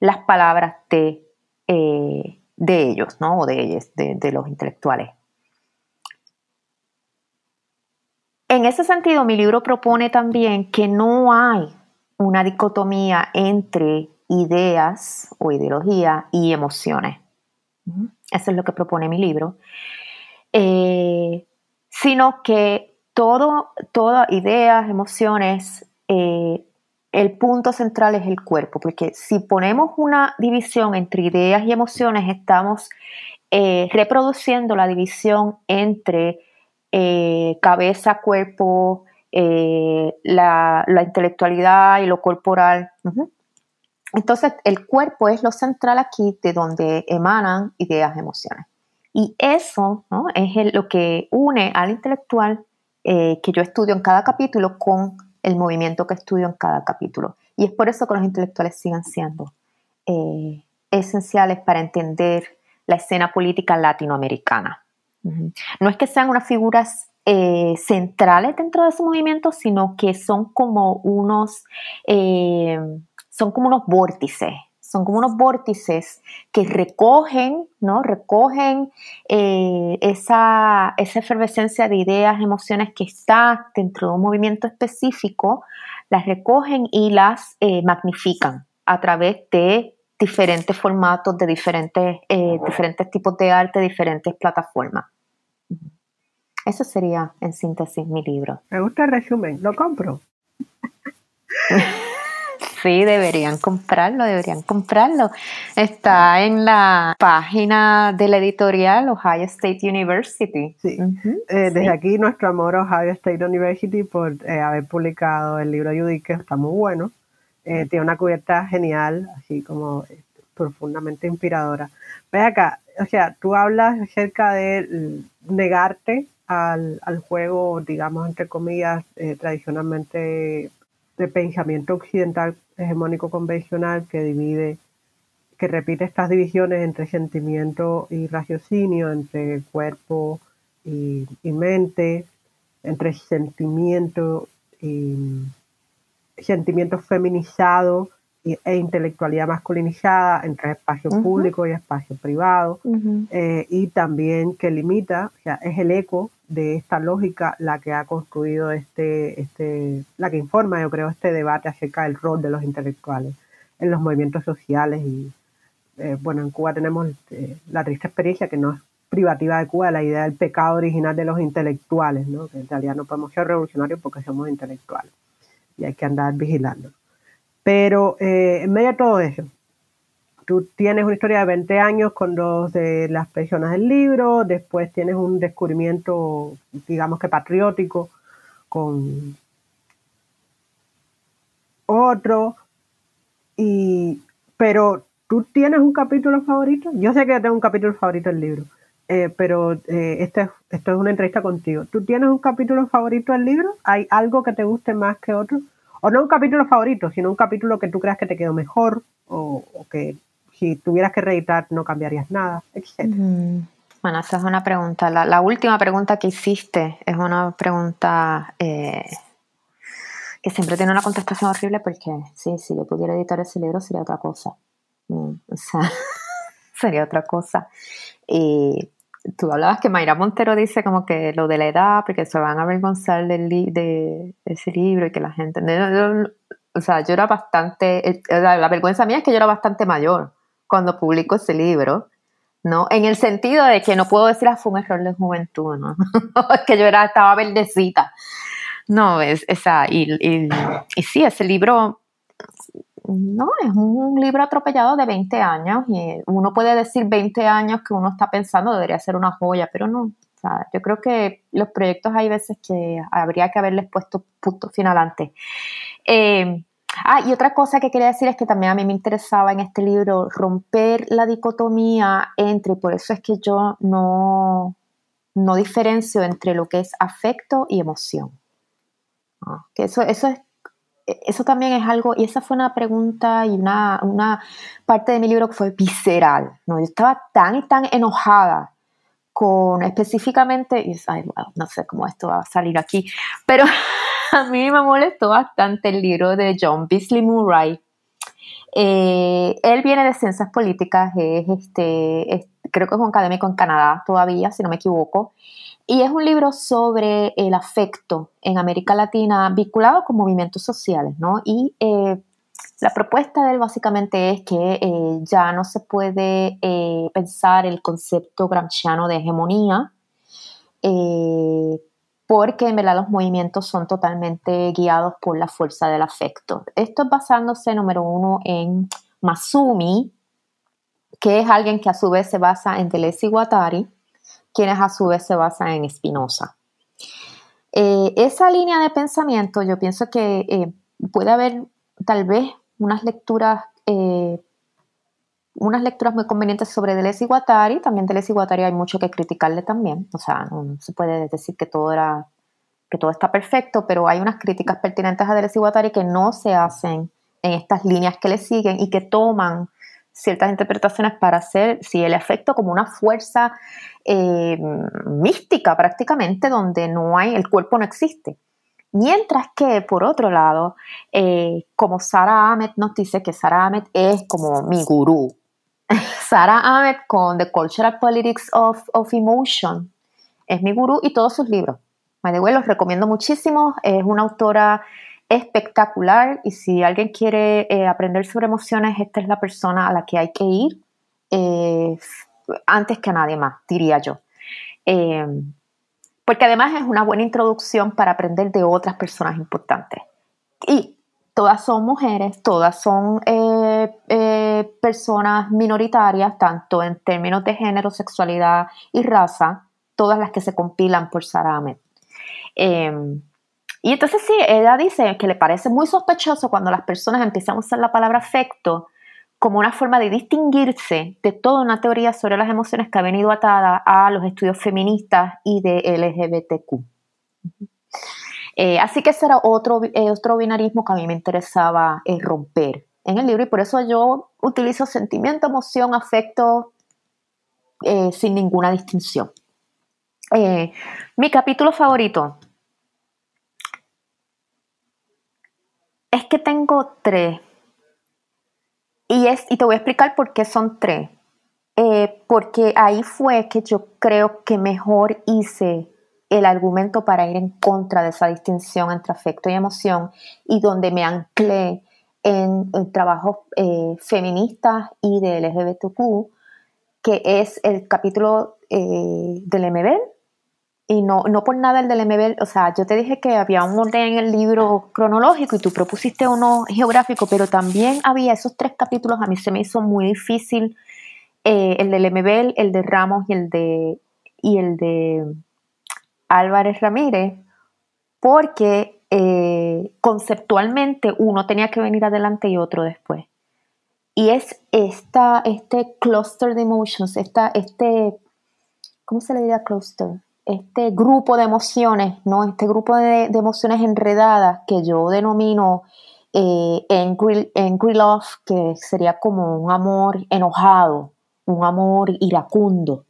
las palabras de, eh, de ellos, ¿no? O de ellos, de, los intelectuales. En ese sentido, mi libro propone también que no hay una dicotomía entre ideas o ideología y emociones. Eso es lo que propone mi libro. Eh, sino que todo, todas ideas, emociones, eh, el punto central es el cuerpo, porque si ponemos una división entre ideas y emociones, estamos eh, reproduciendo la división entre cabeza, cuerpo, la, intelectualidad y lo corporal. Entonces, el cuerpo es lo central aquí de donde emanan ideas, emociones. Y eso es lo que une al intelectual eh, que yo estudio en cada capítulo con el movimiento que estudio en cada capítulo. Y es por eso que los intelectuales siguen siendo eh, esenciales para entender la escena política latinoamericana. No es que sean unas figuras eh, centrales dentro de su movimiento, sino que son como unos, son como unos vórtices son como unos vórtices que recogen, ¿no? Recogen eh, esa, efervescencia de ideas, emociones que está dentro de un movimiento específico, las recogen y las eh, magnifican a través de diferentes formatos, de diferentes, eh, diferentes tipos de arte, diferentes plataformas. Eso sería, en síntesis, mi libro. Me gusta el resumen, lo compro. Sí, deberían comprarlo, deberían comprarlo. Está en la página de la editorial Ohio State University. Sí. Eh, desde aquí nuestro amor a Ohio State University por eh, haber publicado el libro Judy, que está muy bueno. Eh, tiene una cubierta genial, así como profundamente inspiradora. Ve acá, o sea, tú hablas acerca de negarte al, al juego, digamos, entre comillas, tradicionalmente de pensamiento occidental hegemónico convencional que divide, que repite estas divisiones entre sentimiento y raciocinio, entre cuerpo y, mente, entre sentimiento y sentimiento feminizado e intelectualidad masculinizada entre espacio público y espacio privado, eh, y también que limita, o sea, es el eco de esta lógica la que ha construido este, este, la que informa, yo creo, este debate acerca del rol de los intelectuales en los movimientos sociales. Y eh, bueno, en Cuba tenemos eh, la triste experiencia que no es privativa de Cuba, la idea del pecado original de los intelectuales, ¿no? que en realidad no podemos ser revolucionarios porque somos intelectuales y hay que andar vigilando. Pero eh, en medio de todo eso, tú tienes una historia de 20 años con dos de las personas del libro, después tienes un descubrimiento, digamos que patriótico, con otro, y, pero tú tienes un capítulo favorito. Yo sé que tengo un capítulo favorito del libro, eh, pero eh, este, esto es una entrevista contigo. ¿Tú tienes un capítulo favorito del libro? ¿Hay algo que te guste más que otro? O no un capítulo favorito, sino un capítulo que tú creas que te quedó mejor o, que si tuvieras que reeditar no cambiarías nada, etc. Bueno, esa es una pregunta. La, última pregunta que hiciste es una pregunta eh, que siempre tiene una contestación horrible porque sí, si yo pudiera editar ese libro sería otra cosa. Mm, o sea, sería otra cosa. Tú hablabas que Mayra Montero dice como que lo de la edad, porque se van a avergonzar de ese libro y que la gente... o sea, yo era bastante... Eh, la, vergüenza mía es que yo era bastante mayor cuando publico ese libro, ¿no? En el sentido de que no puedo decir, ah, fue un error de juventud, ¿no? es que yo era, estaba verdecita. No, es, esa, y, y sí, ese libro no, es un libro atropellado de 20 años y uno puede decir 20 años que uno está pensando debería ser una joya, pero no. yo creo que los proyectos hay veces que habría que haberles puesto punto final antes. Eh, ah, y otra cosa que quería decir es que también a mí me interesaba en este libro romper la dicotomía entre, por eso es que yo no, no diferencio entre lo que es afecto y emoción. Ah, que eso, eso es eso también es algo, y esa fue una pregunta y una, una parte de mi libro que fue visceral, ¿no? Yo estaba tan y tan enojada con específicamente, y, no sé cómo esto va a salir aquí, pero a mí me molestó bastante el libro de John Beasley Murray. Eh, él viene de ciencias políticas, es este, creo que es un académico en Canadá todavía, si no me equivoco, y es un libro sobre el afecto en América Latina vinculado con movimientos sociales, ¿no? Y eh, la propuesta de él básicamente es que eh, ya no se puede eh, pensar el concepto gramsciano de hegemonía, porque en verdad los movimientos son totalmente guiados por la fuerza del afecto. Esto es basándose, número uno, en Masumi, que es alguien que a su vez se basa en Deleuze y Guattari, quienes a su vez se basan en Spinoza. Eh, esa línea de pensamiento, yo pienso que eh, puede haber tal vez unas lecturas, eh, unas lecturas muy convenientes sobre Deleuze y Guattari. También Deleuze y Guattari hay mucho que criticarle también. O sea, no se puede decir que todo era que todo está perfecto, pero hay unas críticas pertinentes a Deleuze y Guattari que no se hacen en estas líneas que le siguen y que toman ciertas interpretaciones para hacer, si el efecto como una fuerza eh, mística prácticamente, donde no hay, el cuerpo no existe. Mientras que, por otro lado, eh, como Sara Ahmed nos dice que Sara Ahmed es como mi gurú. Sara Ahmed con The Cultural Politics of, of Emotion es mi gurú y todos sus libros. Me de los recomiendo muchísimo. Es una autora espectacular y si alguien quiere eh, aprender sobre emociones, esta es la persona a la que hay que ir eh, antes que nadie más, diría yo. Eh, porque además es una buena introducción para aprender de otras personas importantes. Y todas son mujeres, todas son personas minoritarias, tanto en términos de género, sexualidad y raza, todas las que se compilan por Sarah Ahmed. Y entonces sí, ella dice que le parece muy sospechoso cuando las personas empiezan a usar la palabra afecto como una forma de distinguirse de toda una teoría sobre las emociones que ha venido atada a los estudios feministas y de LGBTQ. Eh, así que ese era otro, eh, otro binarismo que a mí me interesaba eh, romper en el libro y por eso yo utilizo sentimiento, emoción, afecto sin ninguna distinción. Mi capítulo favorito. Es que tengo tres. Y, es, y te voy a explicar por qué son tres. Eh, porque ahí fue que yo creo que mejor hice el argumento para ir en contra de esa distinción entre afecto y emoción y donde me anclé en, trabajos eh, feministas y de LGBTQ, que es el capítulo eh, del MBL. Y no, no por nada el del MBL, o sea, yo te dije que había un orden en el libro cronológico y tú propusiste uno geográfico, pero también había esos tres capítulos, a mí se me hizo muy difícil eh, el del MBL, el de Ramos y el de, y el de Álvarez Ramírez, porque eh, conceptualmente uno tenía que venir adelante y otro después. Y es esta, este cluster de emotions, esta, este, ¿cómo se le diría cluster? Este grupo de emociones, ¿no? Este grupo de, emociones enredadas que yo denomino eh, angry, love, que sería como un amor enojado, un amor iracundo,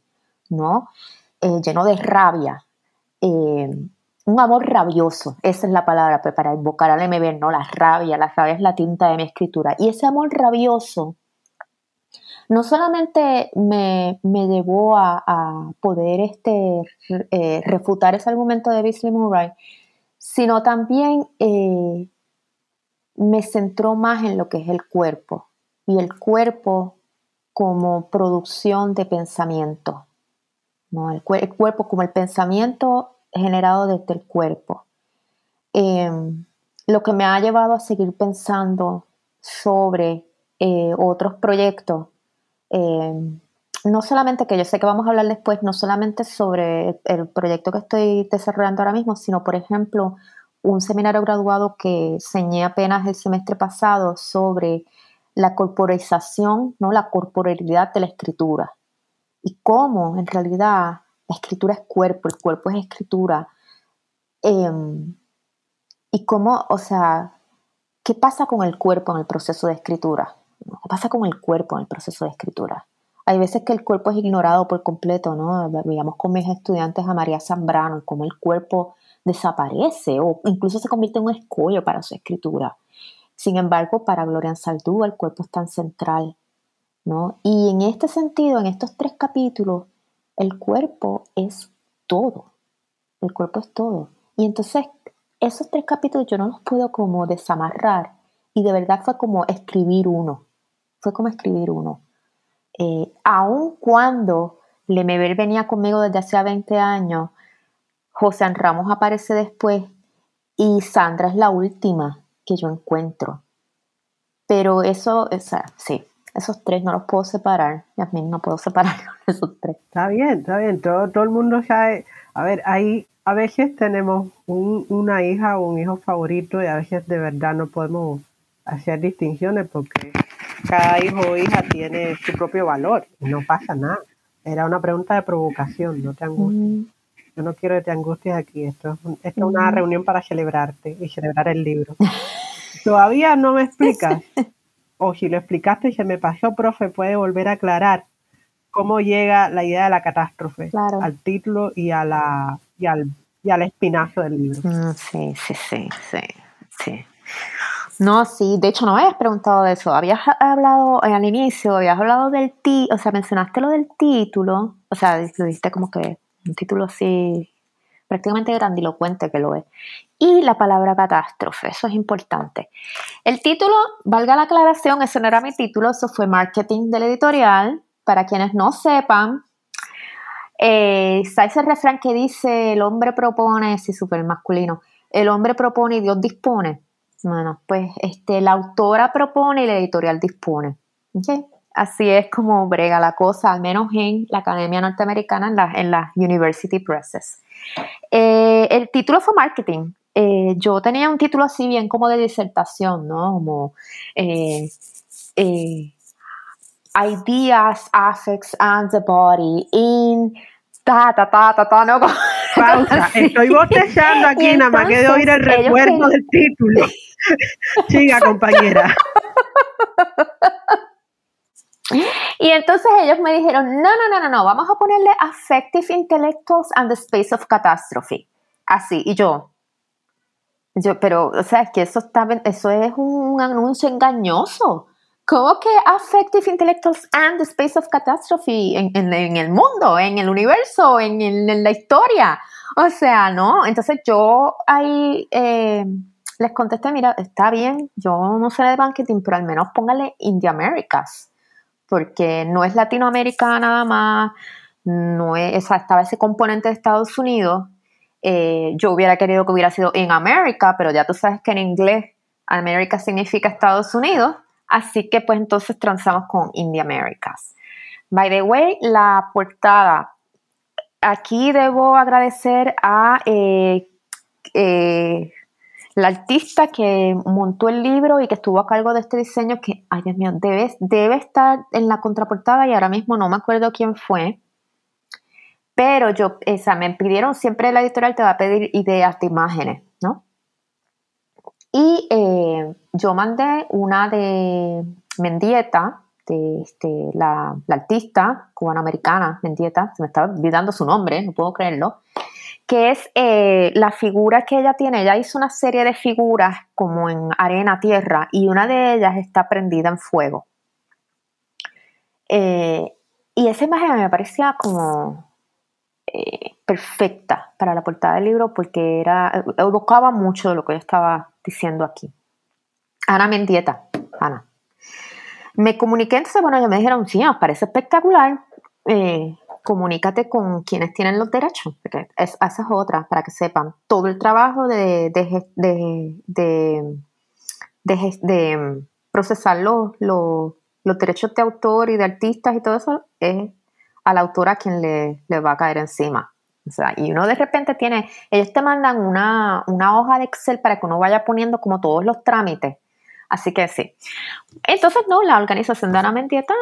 ¿no? Eh, lleno de rabia. Eh, un amor rabioso, esa es la palabra pues, para invocar al MB, ¿no? La rabia, la rabia es la tinta de mi escritura. Y ese amor rabioso no solamente me, llevó a, poder este, eh, refutar ese argumento de Beasley Murray, sino también me centró más en lo que es el cuerpo. Y el cuerpo como producción de pensamiento. ¿no? El, cuerpo como el pensamiento generado desde el cuerpo. Em, lo que me ha llevado a seguir pensando sobre eh, otros proyectos, em, no solamente que yo sé que vamos a hablar después, no solamente sobre el proyecto que estoy desarrollando ahora mismo, sino por ejemplo un seminario graduado que enseñé apenas el semestre pasado sobre la corporización, ¿no? la corporalidad de la escritura. Y cómo en realidad la escritura es cuerpo, el cuerpo es escritura. Em, y cómo, o sea, ¿qué pasa con el cuerpo en el proceso de escritura? ¿Qué pasa con el cuerpo en el proceso de escritura? Hay veces que el cuerpo es ignorado por completo, ¿no? Veíamos con mis estudiantes a María Zambrano, cómo el cuerpo desaparece o incluso se convierte en un escollo para su escritura. Sin embargo, para Gloria Saldúa el cuerpo es tan central, ¿no? Y en este sentido, en estos tres capítulos, el cuerpo es todo. El cuerpo es todo. Y entonces, esos tres capítulos yo no los puedo como desamarrar. Y de verdad fue como escribir uno. Fue como escribir uno. Eh, aun cuando Lemebel venía conmigo desde hace 20 años, José Ramos aparece después y Sandra es la última que yo encuentro. Pero eso, o sea, sí, esos tres no los puedo separar. mí no puedo separar esos tres. Está bien, está bien. Todo, todo el mundo sabe. A ver, ahí a veces tenemos una hija o un hijo favorito y a veces de verdad no podemos hacer distinciones porque cada hijo o hija tiene su propio valor y no pasa nada. Era una pregunta de provocación, no te angusties. Mm. Yo no quiero que te angusties aquí. Esto es, esto es una mm. reunión para celebrarte y celebrar el libro. Todavía no me explicas, o si lo explicaste y se me pasó, profe, puede volver a aclarar cómo llega la idea de la catástrofe al título y, a la, y, al, y al espinazo del libro. Mm, sí, sí, sí, sí, sí. No, sí, de hecho no me habías preguntado de eso. Habías hablado al inicio, habías hablado del título, o sea, mencionaste lo del título, o sea, lo dijiste como que un título así prácticamente grandilocuente que lo es. Y la palabra catástrofe, eso es importante. El título, valga la aclaración, ese no era mi título, eso fue marketing del editorial. Para quienes no sepan, eh, está ese refrán que dice, el hombre propone, sí, súper masculino, el hombre propone y Dios dispone. Bueno, pues este, la autora propone y la editorial dispone. Así es como brega la cosa, al menos en la Academia Norteamericana, en las en University Presses. Eh, el título fue marketing. Eh, yo tenía un título así bien como de disertación, ¿no? Como eh, Ideas, Affects and the Body in ta, ta, ta, ta, ta, no. Pausa, estoy bostezando aquí, nada más que de oír el recuerdo del título. Siga, compañera. Y Y entonces ellos me dijeron, no, no, no, no, no, vamos a ponerle Affective Intellectuals and the Space of Catastrophe. Así, y yo, yo, pero, o sea, es que eso, está, eso es un anuncio engañoso. ¿Cómo que Affective Intellectuals and the Space of Catastrophe en, el mundo, en el universo, en, la historia? O sea, no. Entonces yo ahí eh, les contesté, mira, está bien, yo no sé de marketing, pero al menos póngale India Americas, porque no es Latinoamérica nada más, no es, o sea, estaba ese componente de Estados Unidos. Eh, yo hubiera querido que hubiera sido en América, pero ya tú sabes que en inglés América significa Estados Unidos, así que pues entonces transamos con India Americas. By the way, la portada. Aquí debo agradecer a eh, eh, la artista que montó el libro y que estuvo a cargo de este diseño, que, ay Dios mío, debe, debe estar en la contraportada y ahora mismo no me acuerdo quién fue. Pero yo, esa, me pidieron, siempre la editorial te va a pedir ideas de imágenes, ¿no? Y eh, yo mandé una de Mendieta, de este, la, la artista cubanoamericana Mendieta, se me está olvidando su nombre, no puedo creerlo que es eh, la figura que ella tiene. Ella hizo una serie de figuras como en arena, tierra, y una de ellas está prendida en fuego. Eh, y esa imagen me parecía como perfecta para la portada del libro porque era, evocaba mucho de lo que yo estaba diciendo aquí. Ana Mendieta, Ana. Me comuniqué, entonces, bueno, ellos me dijeron, sí, nos parece espectacular comunícate con quienes tienen los derechos, porque es, esa es otra, para que sepan. Todo el trabajo de, de, procesar los, los, derechos de autor y de artistas y todo eso es a la autora quien le, le va a caer encima. O sea, y uno de repente tiene, ellos te mandan una, una hoja de Excel para que uno vaya poniendo como todos los trámites. Así que sí. Entonces, no, la organización de Ana Mendieta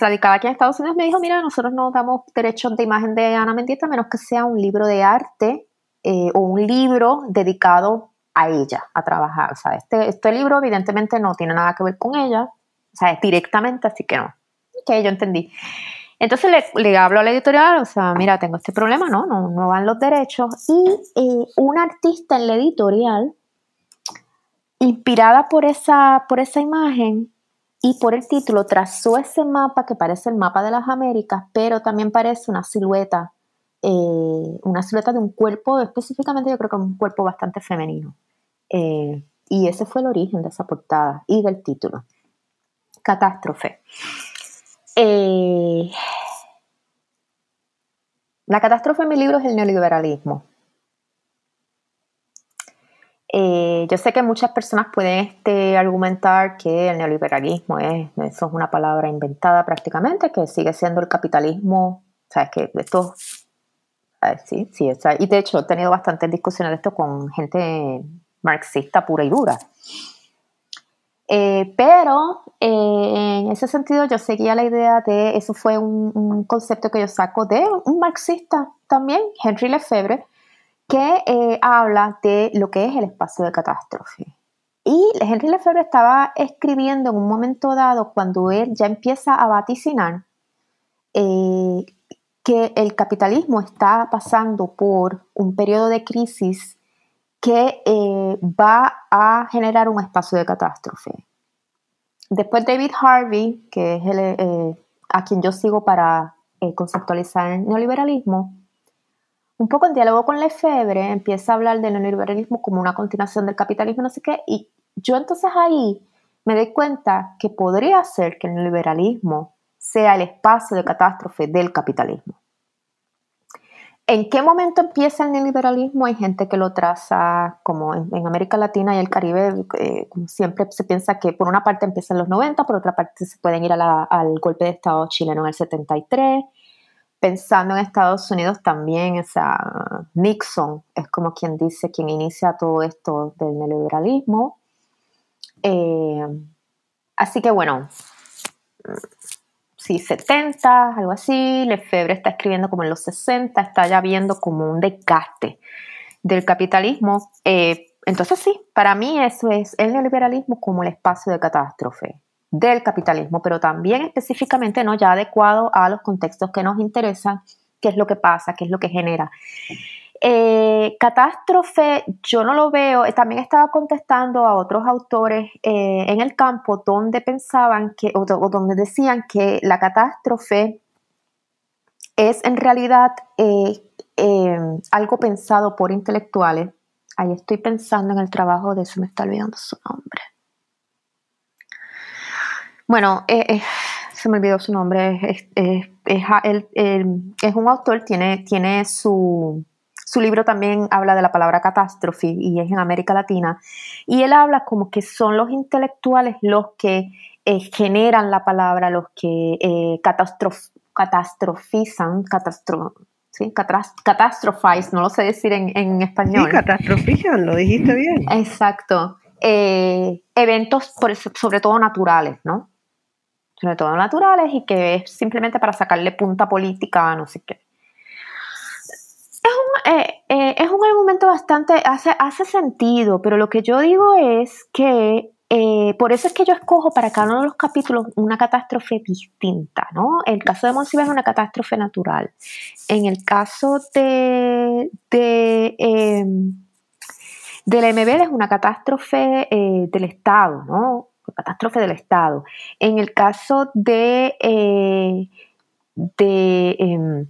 radicada aquí en Estados Unidos, me dijo, mira, nosotros no damos derechos de imagen de Ana Mendieta menos que sea un libro de arte eh, o un libro dedicado a ella, a trabajar. O sea, este, este libro evidentemente no tiene nada que ver con ella, o sea, es directamente, así que no. Que yo entendí. Entonces le, hablo a la editorial, o sea, mira, tengo este problema, no, no, no van los derechos. Y un artista en la editorial, inspirada por esa, por esa imagen, y por el título trazó ese mapa que parece el mapa de las Américas, pero también parece una silueta, eh, una silueta de un cuerpo, específicamente yo creo que un cuerpo bastante femenino. Eh, y ese fue el origen de esa portada y del título. Catástrofe. Eh, la catástrofe en mi libro es el neoliberalismo. Eh, yo sé que muchas personas pueden este, argumentar que el neoliberalismo es, eso es una palabra inventada prácticamente, que sigue siendo el capitalismo, sea, que esto, sí, sí, y de hecho he tenido bastantes discusiones de esto con gente marxista pura y dura. Eh, pero eh, en ese sentido yo seguía la idea de, eso fue un, un concepto que yo saco de un marxista también, Henry Lefebvre, que eh, habla de lo que es el espacio de catástrofe. Y Henry Lefebvre estaba escribiendo en un momento dado, cuando él ya empieza a vaticinar eh, que el capitalismo está pasando por un periodo de crisis que eh, va a generar un espacio de catástrofe. Después David Harvey, que es el, a quien yo sigo para conceptualizar el neoliberalismo, un poco en diálogo con Lefebvre, empieza a hablar del neoliberalismo como una continuación del capitalismo, no sé qué, y yo entonces ahí me doy cuenta que podría ser que el neoliberalismo sea el espacio de catástrofe del capitalismo. ¿En qué momento empieza el neoliberalismo? Hay gente que lo traza como en, América Latina y el Caribe, eh, como siempre se piensa que por una parte empieza en los 90, por otra parte se pueden ir al golpe de Estado chileno en el 73, pensando en Estados Unidos también, o sea, Nixon es como quien dice, quien inicia todo esto del neoliberalismo. Eh, así que bueno, sí, 70, algo así, Lefebvre está escribiendo como en los 60, está ya viendo como un desgaste del capitalismo. Eh, entonces sí, para mí eso es el neoliberalismo como el espacio de catástrofe. del capitalismo, pero también específicamente no ya adecuado a los contextos que nos interesan, qué es lo que pasa, qué es lo que genera. Eh, catástrofe, yo no lo veo, eh, también estaba contestando a otros autores eh, en el campo donde pensaban que, o, donde decían que la catástrofe es en realidad algo pensado por intelectuales. Ahí estoy pensando en el trabajo de, se me está olvidando su nombre. Bueno, se me olvidó su nombre, es, un autor, tiene, tiene su, su libro también habla de la palabra catástrofe y es en América Latina. Y él habla como que son los intelectuales los que eh, generan la palabra, los que eh, catastrofizan, catastro, ¿sí? no lo sé decir en, español. Sí, catastrofizan, lo dijiste bien. Exacto. Eh, eventos sobre todo naturales, ¿no? Sobre todo naturales y que es simplemente para sacarle punta política a no sé qué. Eh, eh, es un argumento bastante, hace, hace sentido, pero lo que yo digo es que eh, por eso es que yo escojo para cada uno de los capítulos una catástrofe distinta, ¿no? El caso de Monsiva es una catástrofe natural. En el caso de, de, em, de la MBL es una catástrofe del Estado, ¿no? Catástrofe del Estado. En el caso de, de em,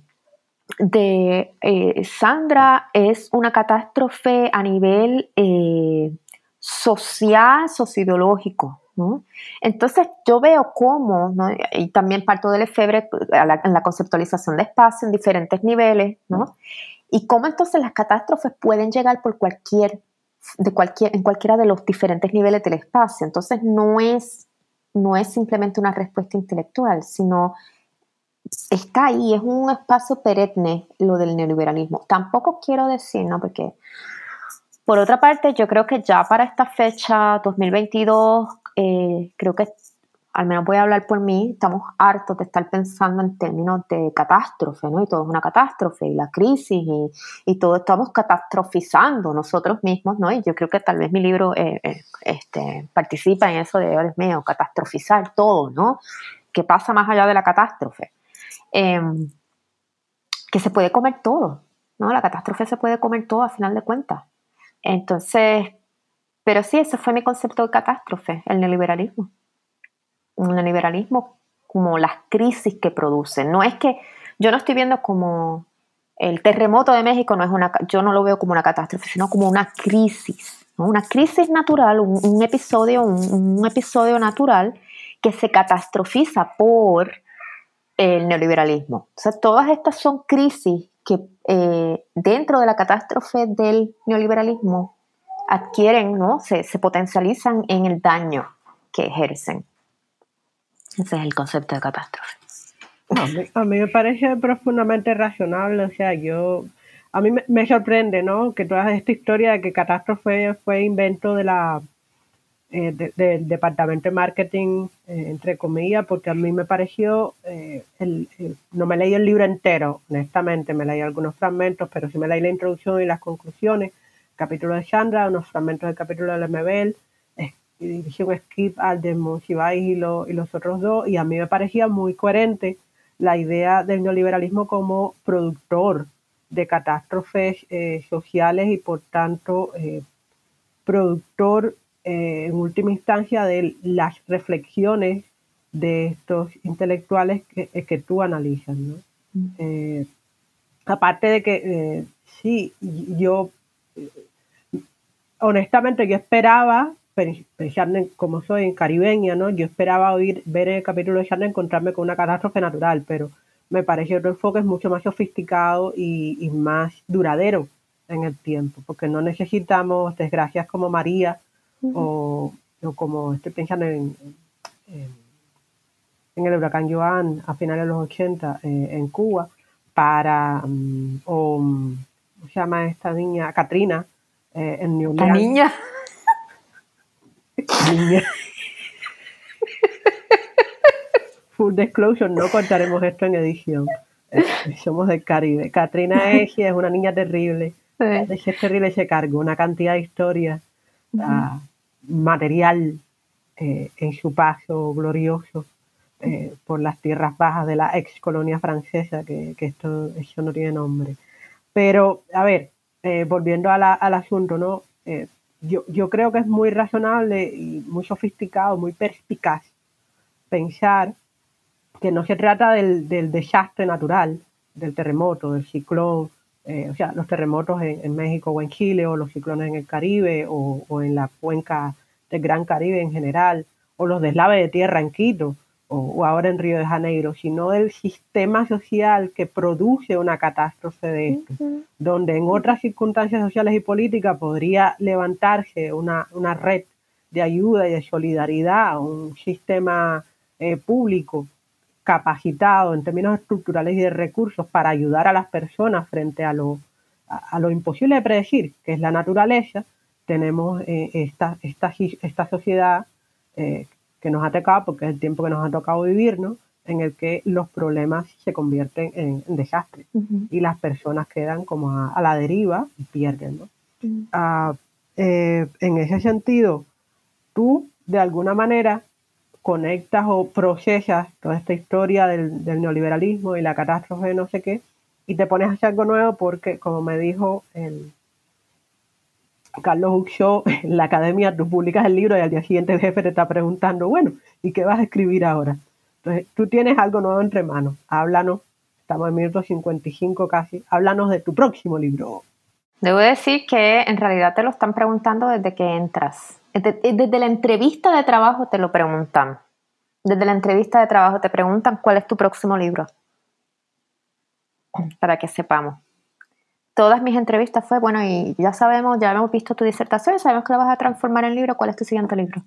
de eh, Sandra es una catástrofe a nivel eh, social, socioideológico. Entonces yo veo cómo, y también parto del efebre en la conceptualización de espacio en diferentes niveles, ¿no? y cómo entonces las catástrofes pueden llegar por cualquier, de cualquier, en cualquiera de los diferentes niveles del espacio. Entonces no es, no es simplemente una respuesta intelectual, sino está ahí, es un espacio perenne lo del neoliberalismo. Tampoco quiero decir, ¿no? Porque, por otra parte, yo creo que ya para esta fecha, 2022, eh, creo que, al menos voy a hablar por mí, estamos hartos de estar pensando en términos de catástrofe, ¿no? Y todo es una catástrofe, y la crisis, y, todo estamos catastrofizando nosotros mismos, ¿no? Y yo creo que tal vez mi libro eh, eh, este, participa en eso de, Dios mío, catastrofizar todo, ¿no? ¿Qué pasa más allá de la catástrofe? Em, que se puede comer todo, ¿no? La catástrofe se puede comer todo a final de cuentas. Entonces, pero sí, ese fue mi concepto de catástrofe, el neoliberalismo. El neoliberalismo como las crisis que produce. No es que yo no estoy viendo como el terremoto de México, no es una, yo no lo veo como una catástrofe, sino como una crisis, una crisis natural, un, episodio, un, episodio natural que se catastrofiza por el neoliberalismo. O sea, todas estas son crisis que eh, dentro de la catástrofe del neoliberalismo adquieren, ¿no? Se, potencializan en el daño que ejercen. Ese es el concepto de catástrofe. A mí, me parece profundamente razonable, o sea, yo, a mí me, me sorprende, ¿no? Que toda esta historia de que catástrofe fue invento de la eh, del departamento de marketing, eh, entre comillas, porque a mí me pareció, eh, el, no me leí el libro entero, honestamente, me leí algunos fragmentos, pero sí me leí la introducción y las conclusiones, capítulo de Chandra, unos fragmentos del capítulo de MBL, y un skip al de y, y los otros dos, y a mí me parecía muy coherente la idea del neoliberalismo como productor de catástrofes sociales y por tanto productor eh, en última instancia de las reflexiones de estos intelectuales que, eh, que tú analizas. ¿no? Eh, aparte de que sí, yo honestamente yo esperaba, pensando en como soy en caribeña, ¿no? Yo esperaba oír, ver el capítulo de Charles encontrarme con una catástrofe natural, pero me pareció otro enfoque es mucho más sofisticado y, y, más duradero en el tiempo, porque no necesitamos desgracias como María o, como estoy pensando en, en, el huracán Joan a finales de los 80 eh, en Cuba, para, mm, o, mm, ¿cómo se llama esta niña? Katrina, eh, en New Orleans. niña? niña. Full disclosure, no contaremos esto en edición. Eh, somos del Caribe. Katrina es, es una niña terrible. Sí. Es terrible ese cargo, una cantidad de historias material eh, en su paso glorioso eh, por las tierras bajas de la ex colonia francesa, que, esto eso no tiene nombre. Pero, a ver, volviendo al asunto, ¿no? Yo, yo, creo que es muy razonable y muy sofisticado, muy perspicaz pensar que no se trata del, del desastre natural, del terremoto, del ciclón, eh, o sea, los terremotos en, México o en Chile, o los ciclones en el Caribe, o, en la cuenca del Gran Caribe en general, o los deslaves de tierra en Quito, o, ahora en Río de Janeiro, sino del sistema social que produce una catástrofe de esto, donde en otras circunstancias sociales y políticas podría levantarse una, red de ayuda y de solidaridad, un sistema eh, público capacitado en términos estructurales y de recursos para ayudar a las personas frente a lo, a, lo imposible de predecir, que es la naturaleza, tenemos eh, esta, esta, esta, sociedad eh, que nos ha tocado, porque es el tiempo que nos ha tocado vivir, ¿no? en el que los problemas se convierten en, desastres y las personas quedan como a, la deriva y pierden. ¿no? Ah, eh, en ese sentido, tú de alguna manera conectas o procesas toda esta historia del, neoliberalismo y la catástrofe de no sé qué, y te pones a hacer algo nuevo porque, como me dijo el Carlos Huxo, en la academia tú publicas el libro y al día siguiente el jefe te está preguntando, bueno, ¿y qué vas a escribir ahora? Entonces, tú tienes algo nuevo entre manos, háblanos, estamos en minuto 55 casi, háblanos de tu próximo libro. Debo decir que en realidad te lo están preguntando desde que entras. Desde, la entrevista de trabajo te lo preguntan. Desde la entrevista de trabajo te preguntan cuál es tu próximo libro. Para que sepamos. Todas mis entrevistas fue, bueno, y ya sabemos, ya hemos visto tu disertación, sabemos que la vas a transformar en libro, ¿cuál es tu siguiente libro?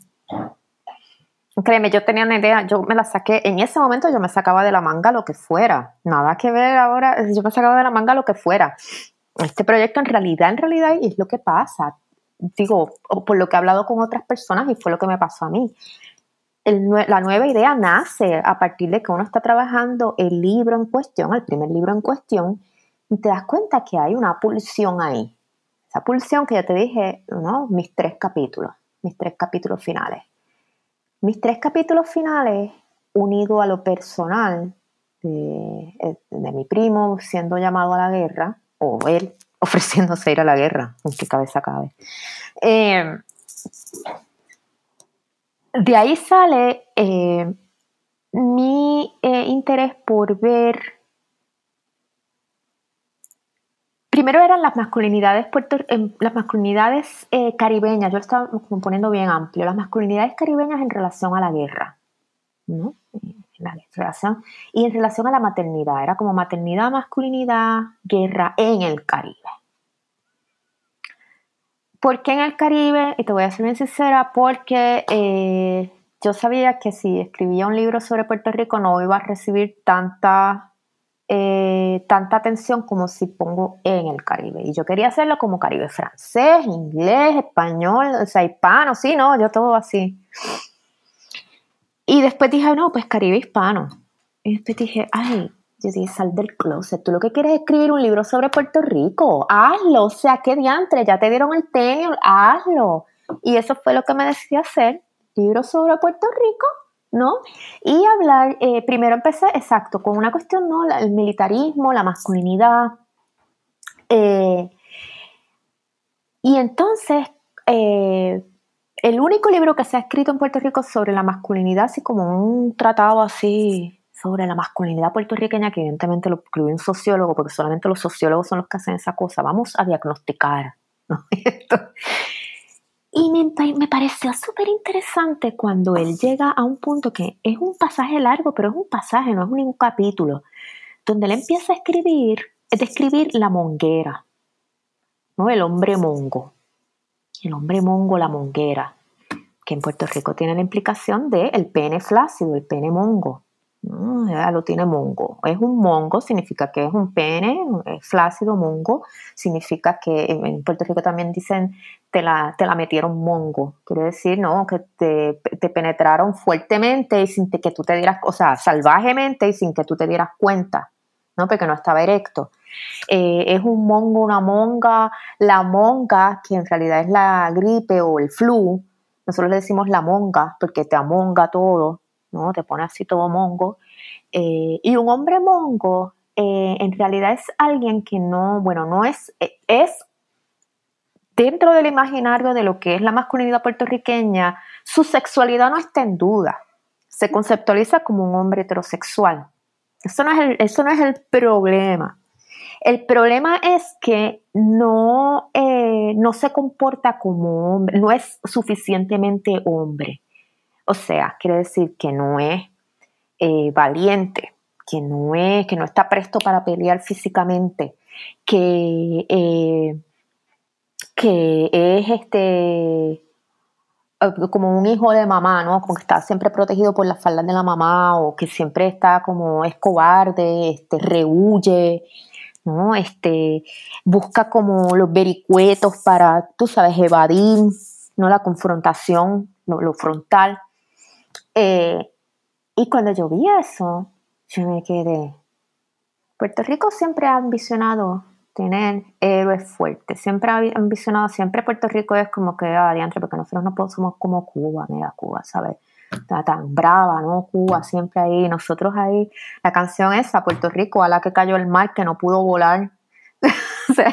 Créeme, yo tenía una idea, yo me la saqué, en ese momento yo me sacaba de la manga lo que fuera, nada que ver ahora, yo me sacaba de la manga lo que fuera este proyecto en realidad, en realidad es lo que pasa. Digo, por lo que he hablado con otras personas y fue lo que me pasó a mí. la nueva idea nace a partir de que uno está trabajando el libro en cuestión, el primer libro en cuestión, y te das cuenta que hay una pulsión ahí. Esa pulsión que ya te dije, ¿no? mis tres capítulos, mis tres capítulos finales. Mis tres capítulos finales, unido a lo personal de, de mi primo siendo llamado a la guerra, o él ofreciéndose ir a la guerra, en qué cabeza cabe. Eh, de ahí sale eh, mi eh, interés por ver, primero eran las masculinidades, las masculinidades caribeñas, yo estaba poniendo bien amplio, las masculinidades caribeñas en relación a la guerra. ¿no? Relación, y en relación a la maternidad, era como maternidad, masculinidad, guerra en el Caribe. ¿Por qué en el Caribe? Y te voy a ser bien sincera, porque eh, yo sabía que si escribía un libro sobre Puerto Rico no iba a recibir tanta, eh, tanta atención como si pongo en el Caribe. Y yo quería hacerlo como Caribe francés, inglés, español, o sea, hispano, sí, no, yo todo así. Y después dije, no, pues Caribe hispano. Y después dije, ay, yo dije, sal del closet. Tú lo que quieres es escribir un libro sobre Puerto Rico. Hazlo. O sea, qué diantre, ya te dieron el tenio, hazlo. Y eso fue lo que me decidí hacer. Libro sobre Puerto Rico, ¿no? Y hablar, eh, primero empecé, exacto, con una cuestión, ¿no? El militarismo, la masculinidad. Eh, y entonces, eh, el único libro que se ha escrito en Puerto Rico sobre la masculinidad, así como un tratado así sobre la masculinidad puertorriqueña, que evidentemente lo escribió un sociólogo, porque solamente los sociólogos son los que hacen esa cosa, vamos a diagnosticar. y me, me pareció súper interesante cuando él llega a un punto que es un pasaje largo, pero es un pasaje, no es un capítulo, donde él empieza a escribir, es describir la monguera, ¿no? el hombre mongo el hombre mongo, la monguera, que en Puerto Rico tiene la implicación de el pene flácido, el pene mongo. Ya lo tiene mongo. Es un mongo, significa que es un pene, flácido, mongo, significa que en Puerto Rico también dicen te la, te la metieron mongo. Quiere decir, no, que te, te, penetraron fuertemente y sin que tú te dieras, o sea, salvajemente y sin que tú te dieras cuenta, ¿no? Porque no estaba erecto. Eh, es un mongo, una monga, la monga, que en realidad es la gripe o el flu, nosotros le decimos la monga, porque te amonga todo, ¿no? Te pone así todo mongo. Eh, y un hombre mongo eh, en realidad es alguien que no, bueno, no es, es dentro del imaginario de lo que es la masculinidad puertorriqueña, su sexualidad no está en duda. Se conceptualiza como un hombre heterosexual. Eso no es el, eso no es el problema. El problema es que no, eh, no se comporta como hombre, no es suficientemente hombre. O sea, quiere decir que no es eh, valiente, que no es, que no está presto para pelear físicamente, que, eh, que es este como un hijo de mamá, ¿no? Como que está siempre protegido por las faldas de la mamá o que siempre está como es cobarde, este, rehuye, ¿no? Este, busca como los vericuetos para, tú sabes, evadir, ¿no? La confrontación, lo, frontal. Eh, y cuando yo vi eso, yo me quedé. Puerto Rico siempre ha ambicionado tener héroes fuertes. Siempre ha ambicionado, siempre Puerto Rico es como que, ah, porque nosotros no somos como Cuba, mira, Cuba, ¿sabes? Está tan brava, ¿no? Cuba siempre ahí, nosotros ahí, la canción esa, Puerto Rico, a la que cayó el mar, que no pudo volar.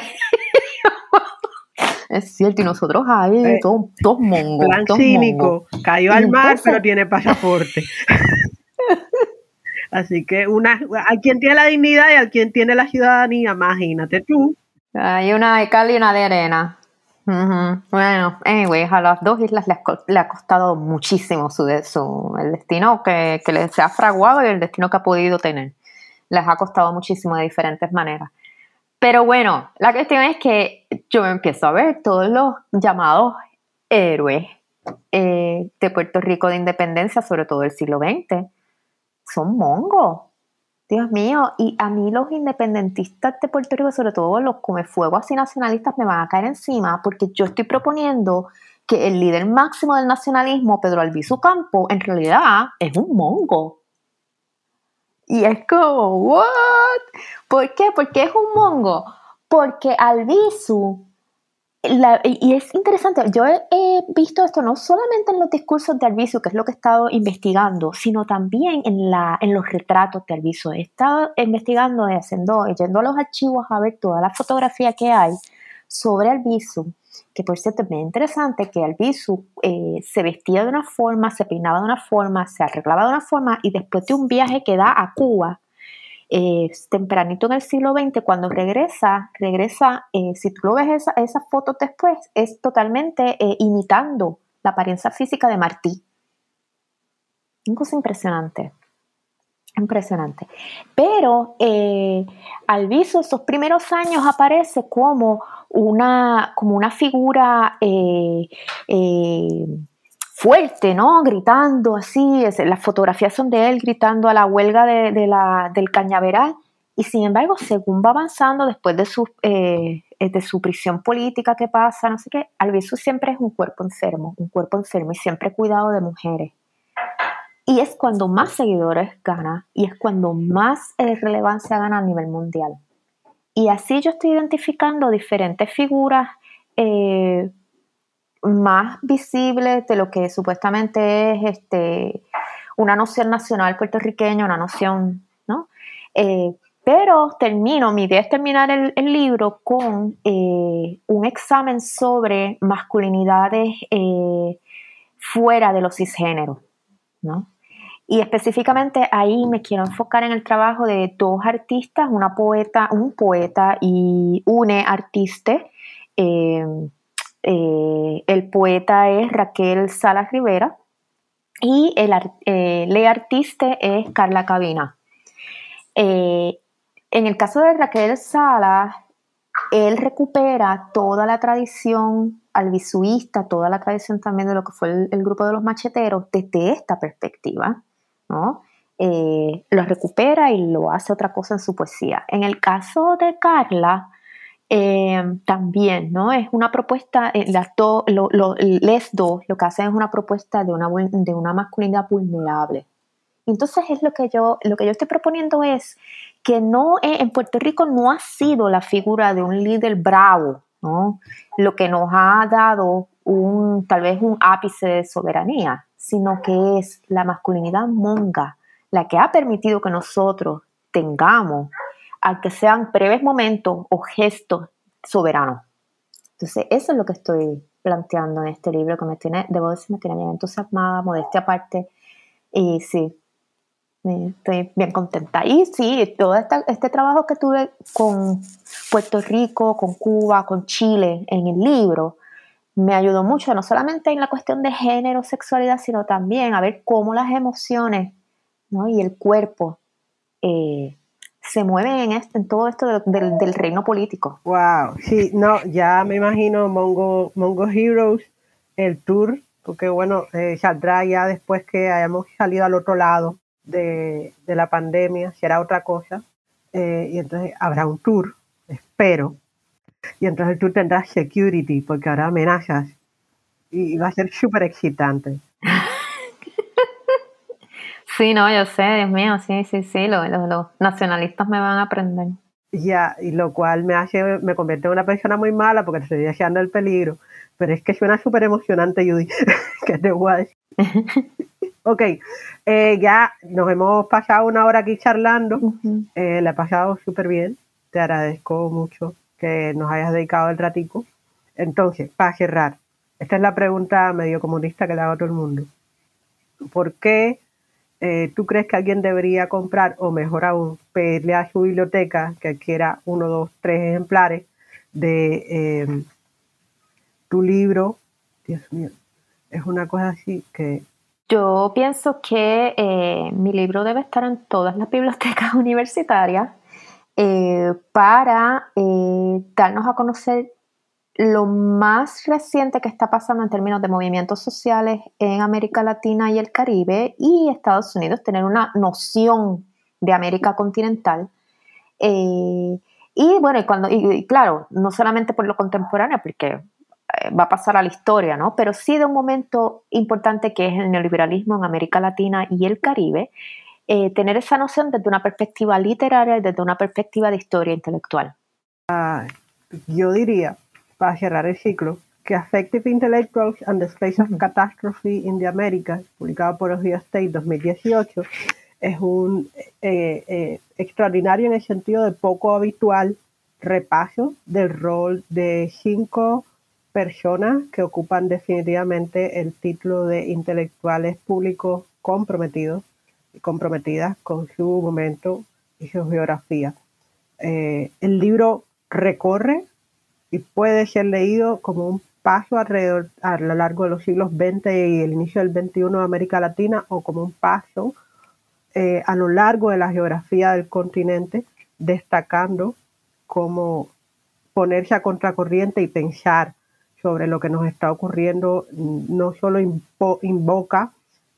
es cierto, y nosotros ahí, eh, todos, todos mongos. Plan cínico, cayó al mar, pero tiene pasaporte. Así que una, hay quien tiene la dignidad y hay quien tiene la ciudadanía, imagínate tú. Hay una de cal y una de arena. Bueno, anyway, a las dos islas le ha, costado muchísimo su, su, el destino que, que les ha fraguado y el destino que ha podido tener. Les ha costado muchísimo de diferentes maneras. Pero bueno, la cuestión es que yo empiezo a ver todos los llamados héroes eh, de Puerto Rico de independencia, sobre todo del siglo XX, son mongos. Dios mío, y a mí los independentistas de Puerto Rico, sobre todo los fuego así nacionalistas, me van a caer encima porque yo estoy proponiendo que el líder máximo del nacionalismo, Pedro Albizu Campo, en realidad es un mongo. Y es como, ¿what? ¿Por qué? Porque es un mongo. Porque Albizu y es interesante, yo he, visto esto no solamente en los discursos de Alviso, que es lo que he estado investigando, sino también en, la, en los retratos de Alviso. He estado investigando, haciendo, yendo a los archivos a ver toda la fotografía que hay sobre Alviso, que por cierto es interesante que Alviso eh, se vestía de una forma, se peinaba de una forma, se arreglaba de una forma y después de un viaje que da a Cuba, eh, tempranito en el siglo XX, cuando regresa, regresa, eh, si tú lo ves esas fotos después, es totalmente eh, imitando la apariencia física de Martí. Una cosa impresionante. Impresionante. Pero al viso, esos primeros años aparece como una, como una figura fuerte, ¿no? Gritando así, las fotografías son de él gritando a la huelga de, del cañaveral. Y sin embargo, según va avanzando después de su, eh, de su prisión política que pasa, no sé qué, Albizu siempre es un cuerpo enfermo, un cuerpo enfermo y siempre cuidado de mujeres. Y es cuando más seguidores gana y es cuando más eh, relevancia gana a nivel mundial. Y así yo estoy identificando diferentes figuras eh, más visible de lo que supuestamente es este, una noción nacional puertorriqueña, una noción, ¿no? Eh, pero termino, mi idea es terminar el, libro con eh, un examen sobre masculinidades eh, fuera de los cisgéneros, ¿no? Y específicamente ahí me quiero enfocar en el trabajo de dos artistas, una poeta, un poeta y una artista. El poeta es Raquel Salas Rivera y el eh, artista es Carla Cabina. Eh, en el caso de Raquel Salas, él recupera toda la tradición albisuista, toda la tradición también de lo que fue el, grupo de los macheteros desde esta perspectiva, ¿no? lo recupera y lo hace otra cosa en su poesía. En el caso de Carla, Em, también, ¿no? Es una propuesta, eh, las lo, les dos lo que hacen es una propuesta de una, de una masculinidad vulnerable. Entonces es lo que yo, lo que yo estoy proponiendo es que no, eh, en Puerto Rico no ha sido la figura de un líder bravo, ¿no? Lo que nos ha dado un, tal vez un ápice de soberanía, sino que es la masculinidad monga la que ha permitido que nosotros tengamos, aunque sean breves momentos o gestos soberanos. Entonces, eso es lo que estoy planteando en este libro que me tiene, debo decir, me tiene bien entusiasmada, modestia aparte. Y sí, estoy bien contenta. Y sí, todo este trabajo que tuve con Puerto Rico, con Cuba, con Chile en el libro, me ayudó mucho, no solamente en la cuestión de género, sexualidad, sino también a ver cómo las emociones y el cuerpo eh, se mueven en, este, en todo esto del, reino político. Wow, sí, no, ya me imagino Mongo, Mongo Heroes, el tour, porque bueno, eh, saldrá ya después que hayamos salido al otro lado de, la pandemia, será otra cosa, eh, y entonces habrá un tour, espero, y entonces el tour tendrá security, porque habrá amenazas, y va a ser súper excitante. Sí, no, yo sé, Dios mío, sí, sí, sí, los, nacionalistas me van a aprender. Ya, y lo cual me hace, me convierte en una persona muy mala porque estoy deseando el peligro. Pero es que suena súper emocionante, Judy, que te guay. ok, eh, ya nos hemos pasado una hora aquí charlando. Eh, la he pasado súper bien. Te agradezco mucho que nos hayas dedicado el ratico. Entonces, para cerrar, esta es la pregunta medio comunista que le hago a todo el mundo. ¿Por qué eh, ¿tú crees que alguien debería comprar o mejor aún pedirle a su biblioteca que adquiera uno, dos, tres ejemplares de em, tu libro? Dios mío, es una cosa así que... Yo pienso que eh, mi libro debe estar en todas las bibliotecas universitarias eh, para darnos a conocer lo más reciente que está pasando en términos de movimientos sociales en América Latina y el Caribe y Estados Unidos, tener una noción de América continental. Eh, y bueno, y, cuando, y, claro, no solamente por lo contemporáneo, porque eh, va a pasar a la historia, ¿no? Pero sí de un momento importante que es el neoliberalismo en América Latina y el Caribe, eh, tener esa noción desde una perspectiva literaria y desde una perspectiva de historia intelectual. Ah, yo diría para cerrar el ciclo, que Affective Intellectuals and the Space of Catastrophe in the Americas, publicado por Ohio State 2018, es un eh, eh, extraordinario en el sentido de poco habitual repaso del rol de cinco personas que ocupan definitivamente el título de intelectuales públicos comprometidos y comprometidas con su momento y su geografía. Eh, el libro recorre y puede ser leído como un paso a lo largo de los siglos XX y el inicio del XXI de América Latina o como un paso eh, a lo largo de la geografía del continente, destacando cómo ponerse a contracorriente y pensar sobre lo que nos está ocurriendo, no solo invoca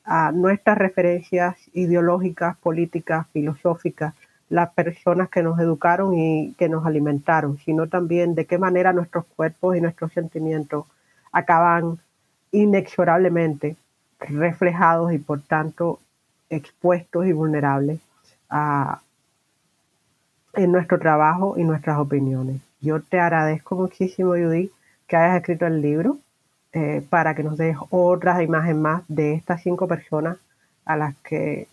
a nuestras referencias ideológicas, políticas, filosóficas, las personas que nos educaron y que nos alimentaron, sino también de qué manera nuestros cuerpos y nuestros sentimientos acaban inexorablemente reflejados y por tanto expuestos y vulnerables en nuestro trabajo y nuestras opiniones. Yo te agradezco muchísimo, Judy, que hayas escrito el libro eh, para que nos des otras imágenes más de estas cinco personas a las que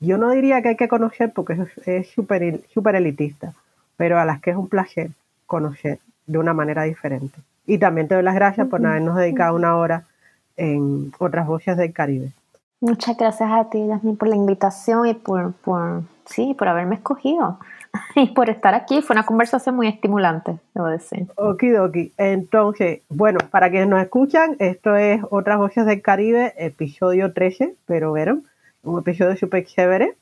yo no diría que hay que conocer porque es súper super elitista, pero a las que es un placer conocer de una manera diferente. Y también te doy las gracias por habernos dedicado una hora en otras voces del Caribe. Muchas gracias a ti, Yasmin, por la invitación y por, por, sí, por haberme escogido y por estar aquí. Fue una conversación muy estimulante, debo decir. Okidoki. Entonces, bueno, para quienes nos escuchan, esto es Otras Voces del Caribe, episodio 13, pero vieron, un episodio súper chévere.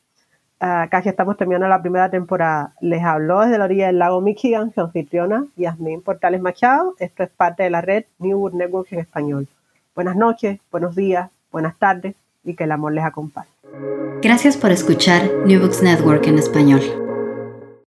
Uh, casi estamos terminando la primera temporada. Les habló desde la orilla del lago Michigan su anfitriona Yasmín Portales Machado. Esto es parte de la red New World Network en español. Buenas noches, buenos días, buenas tardes y que el amor les acompañe. Gracias por escuchar New Books Network en español.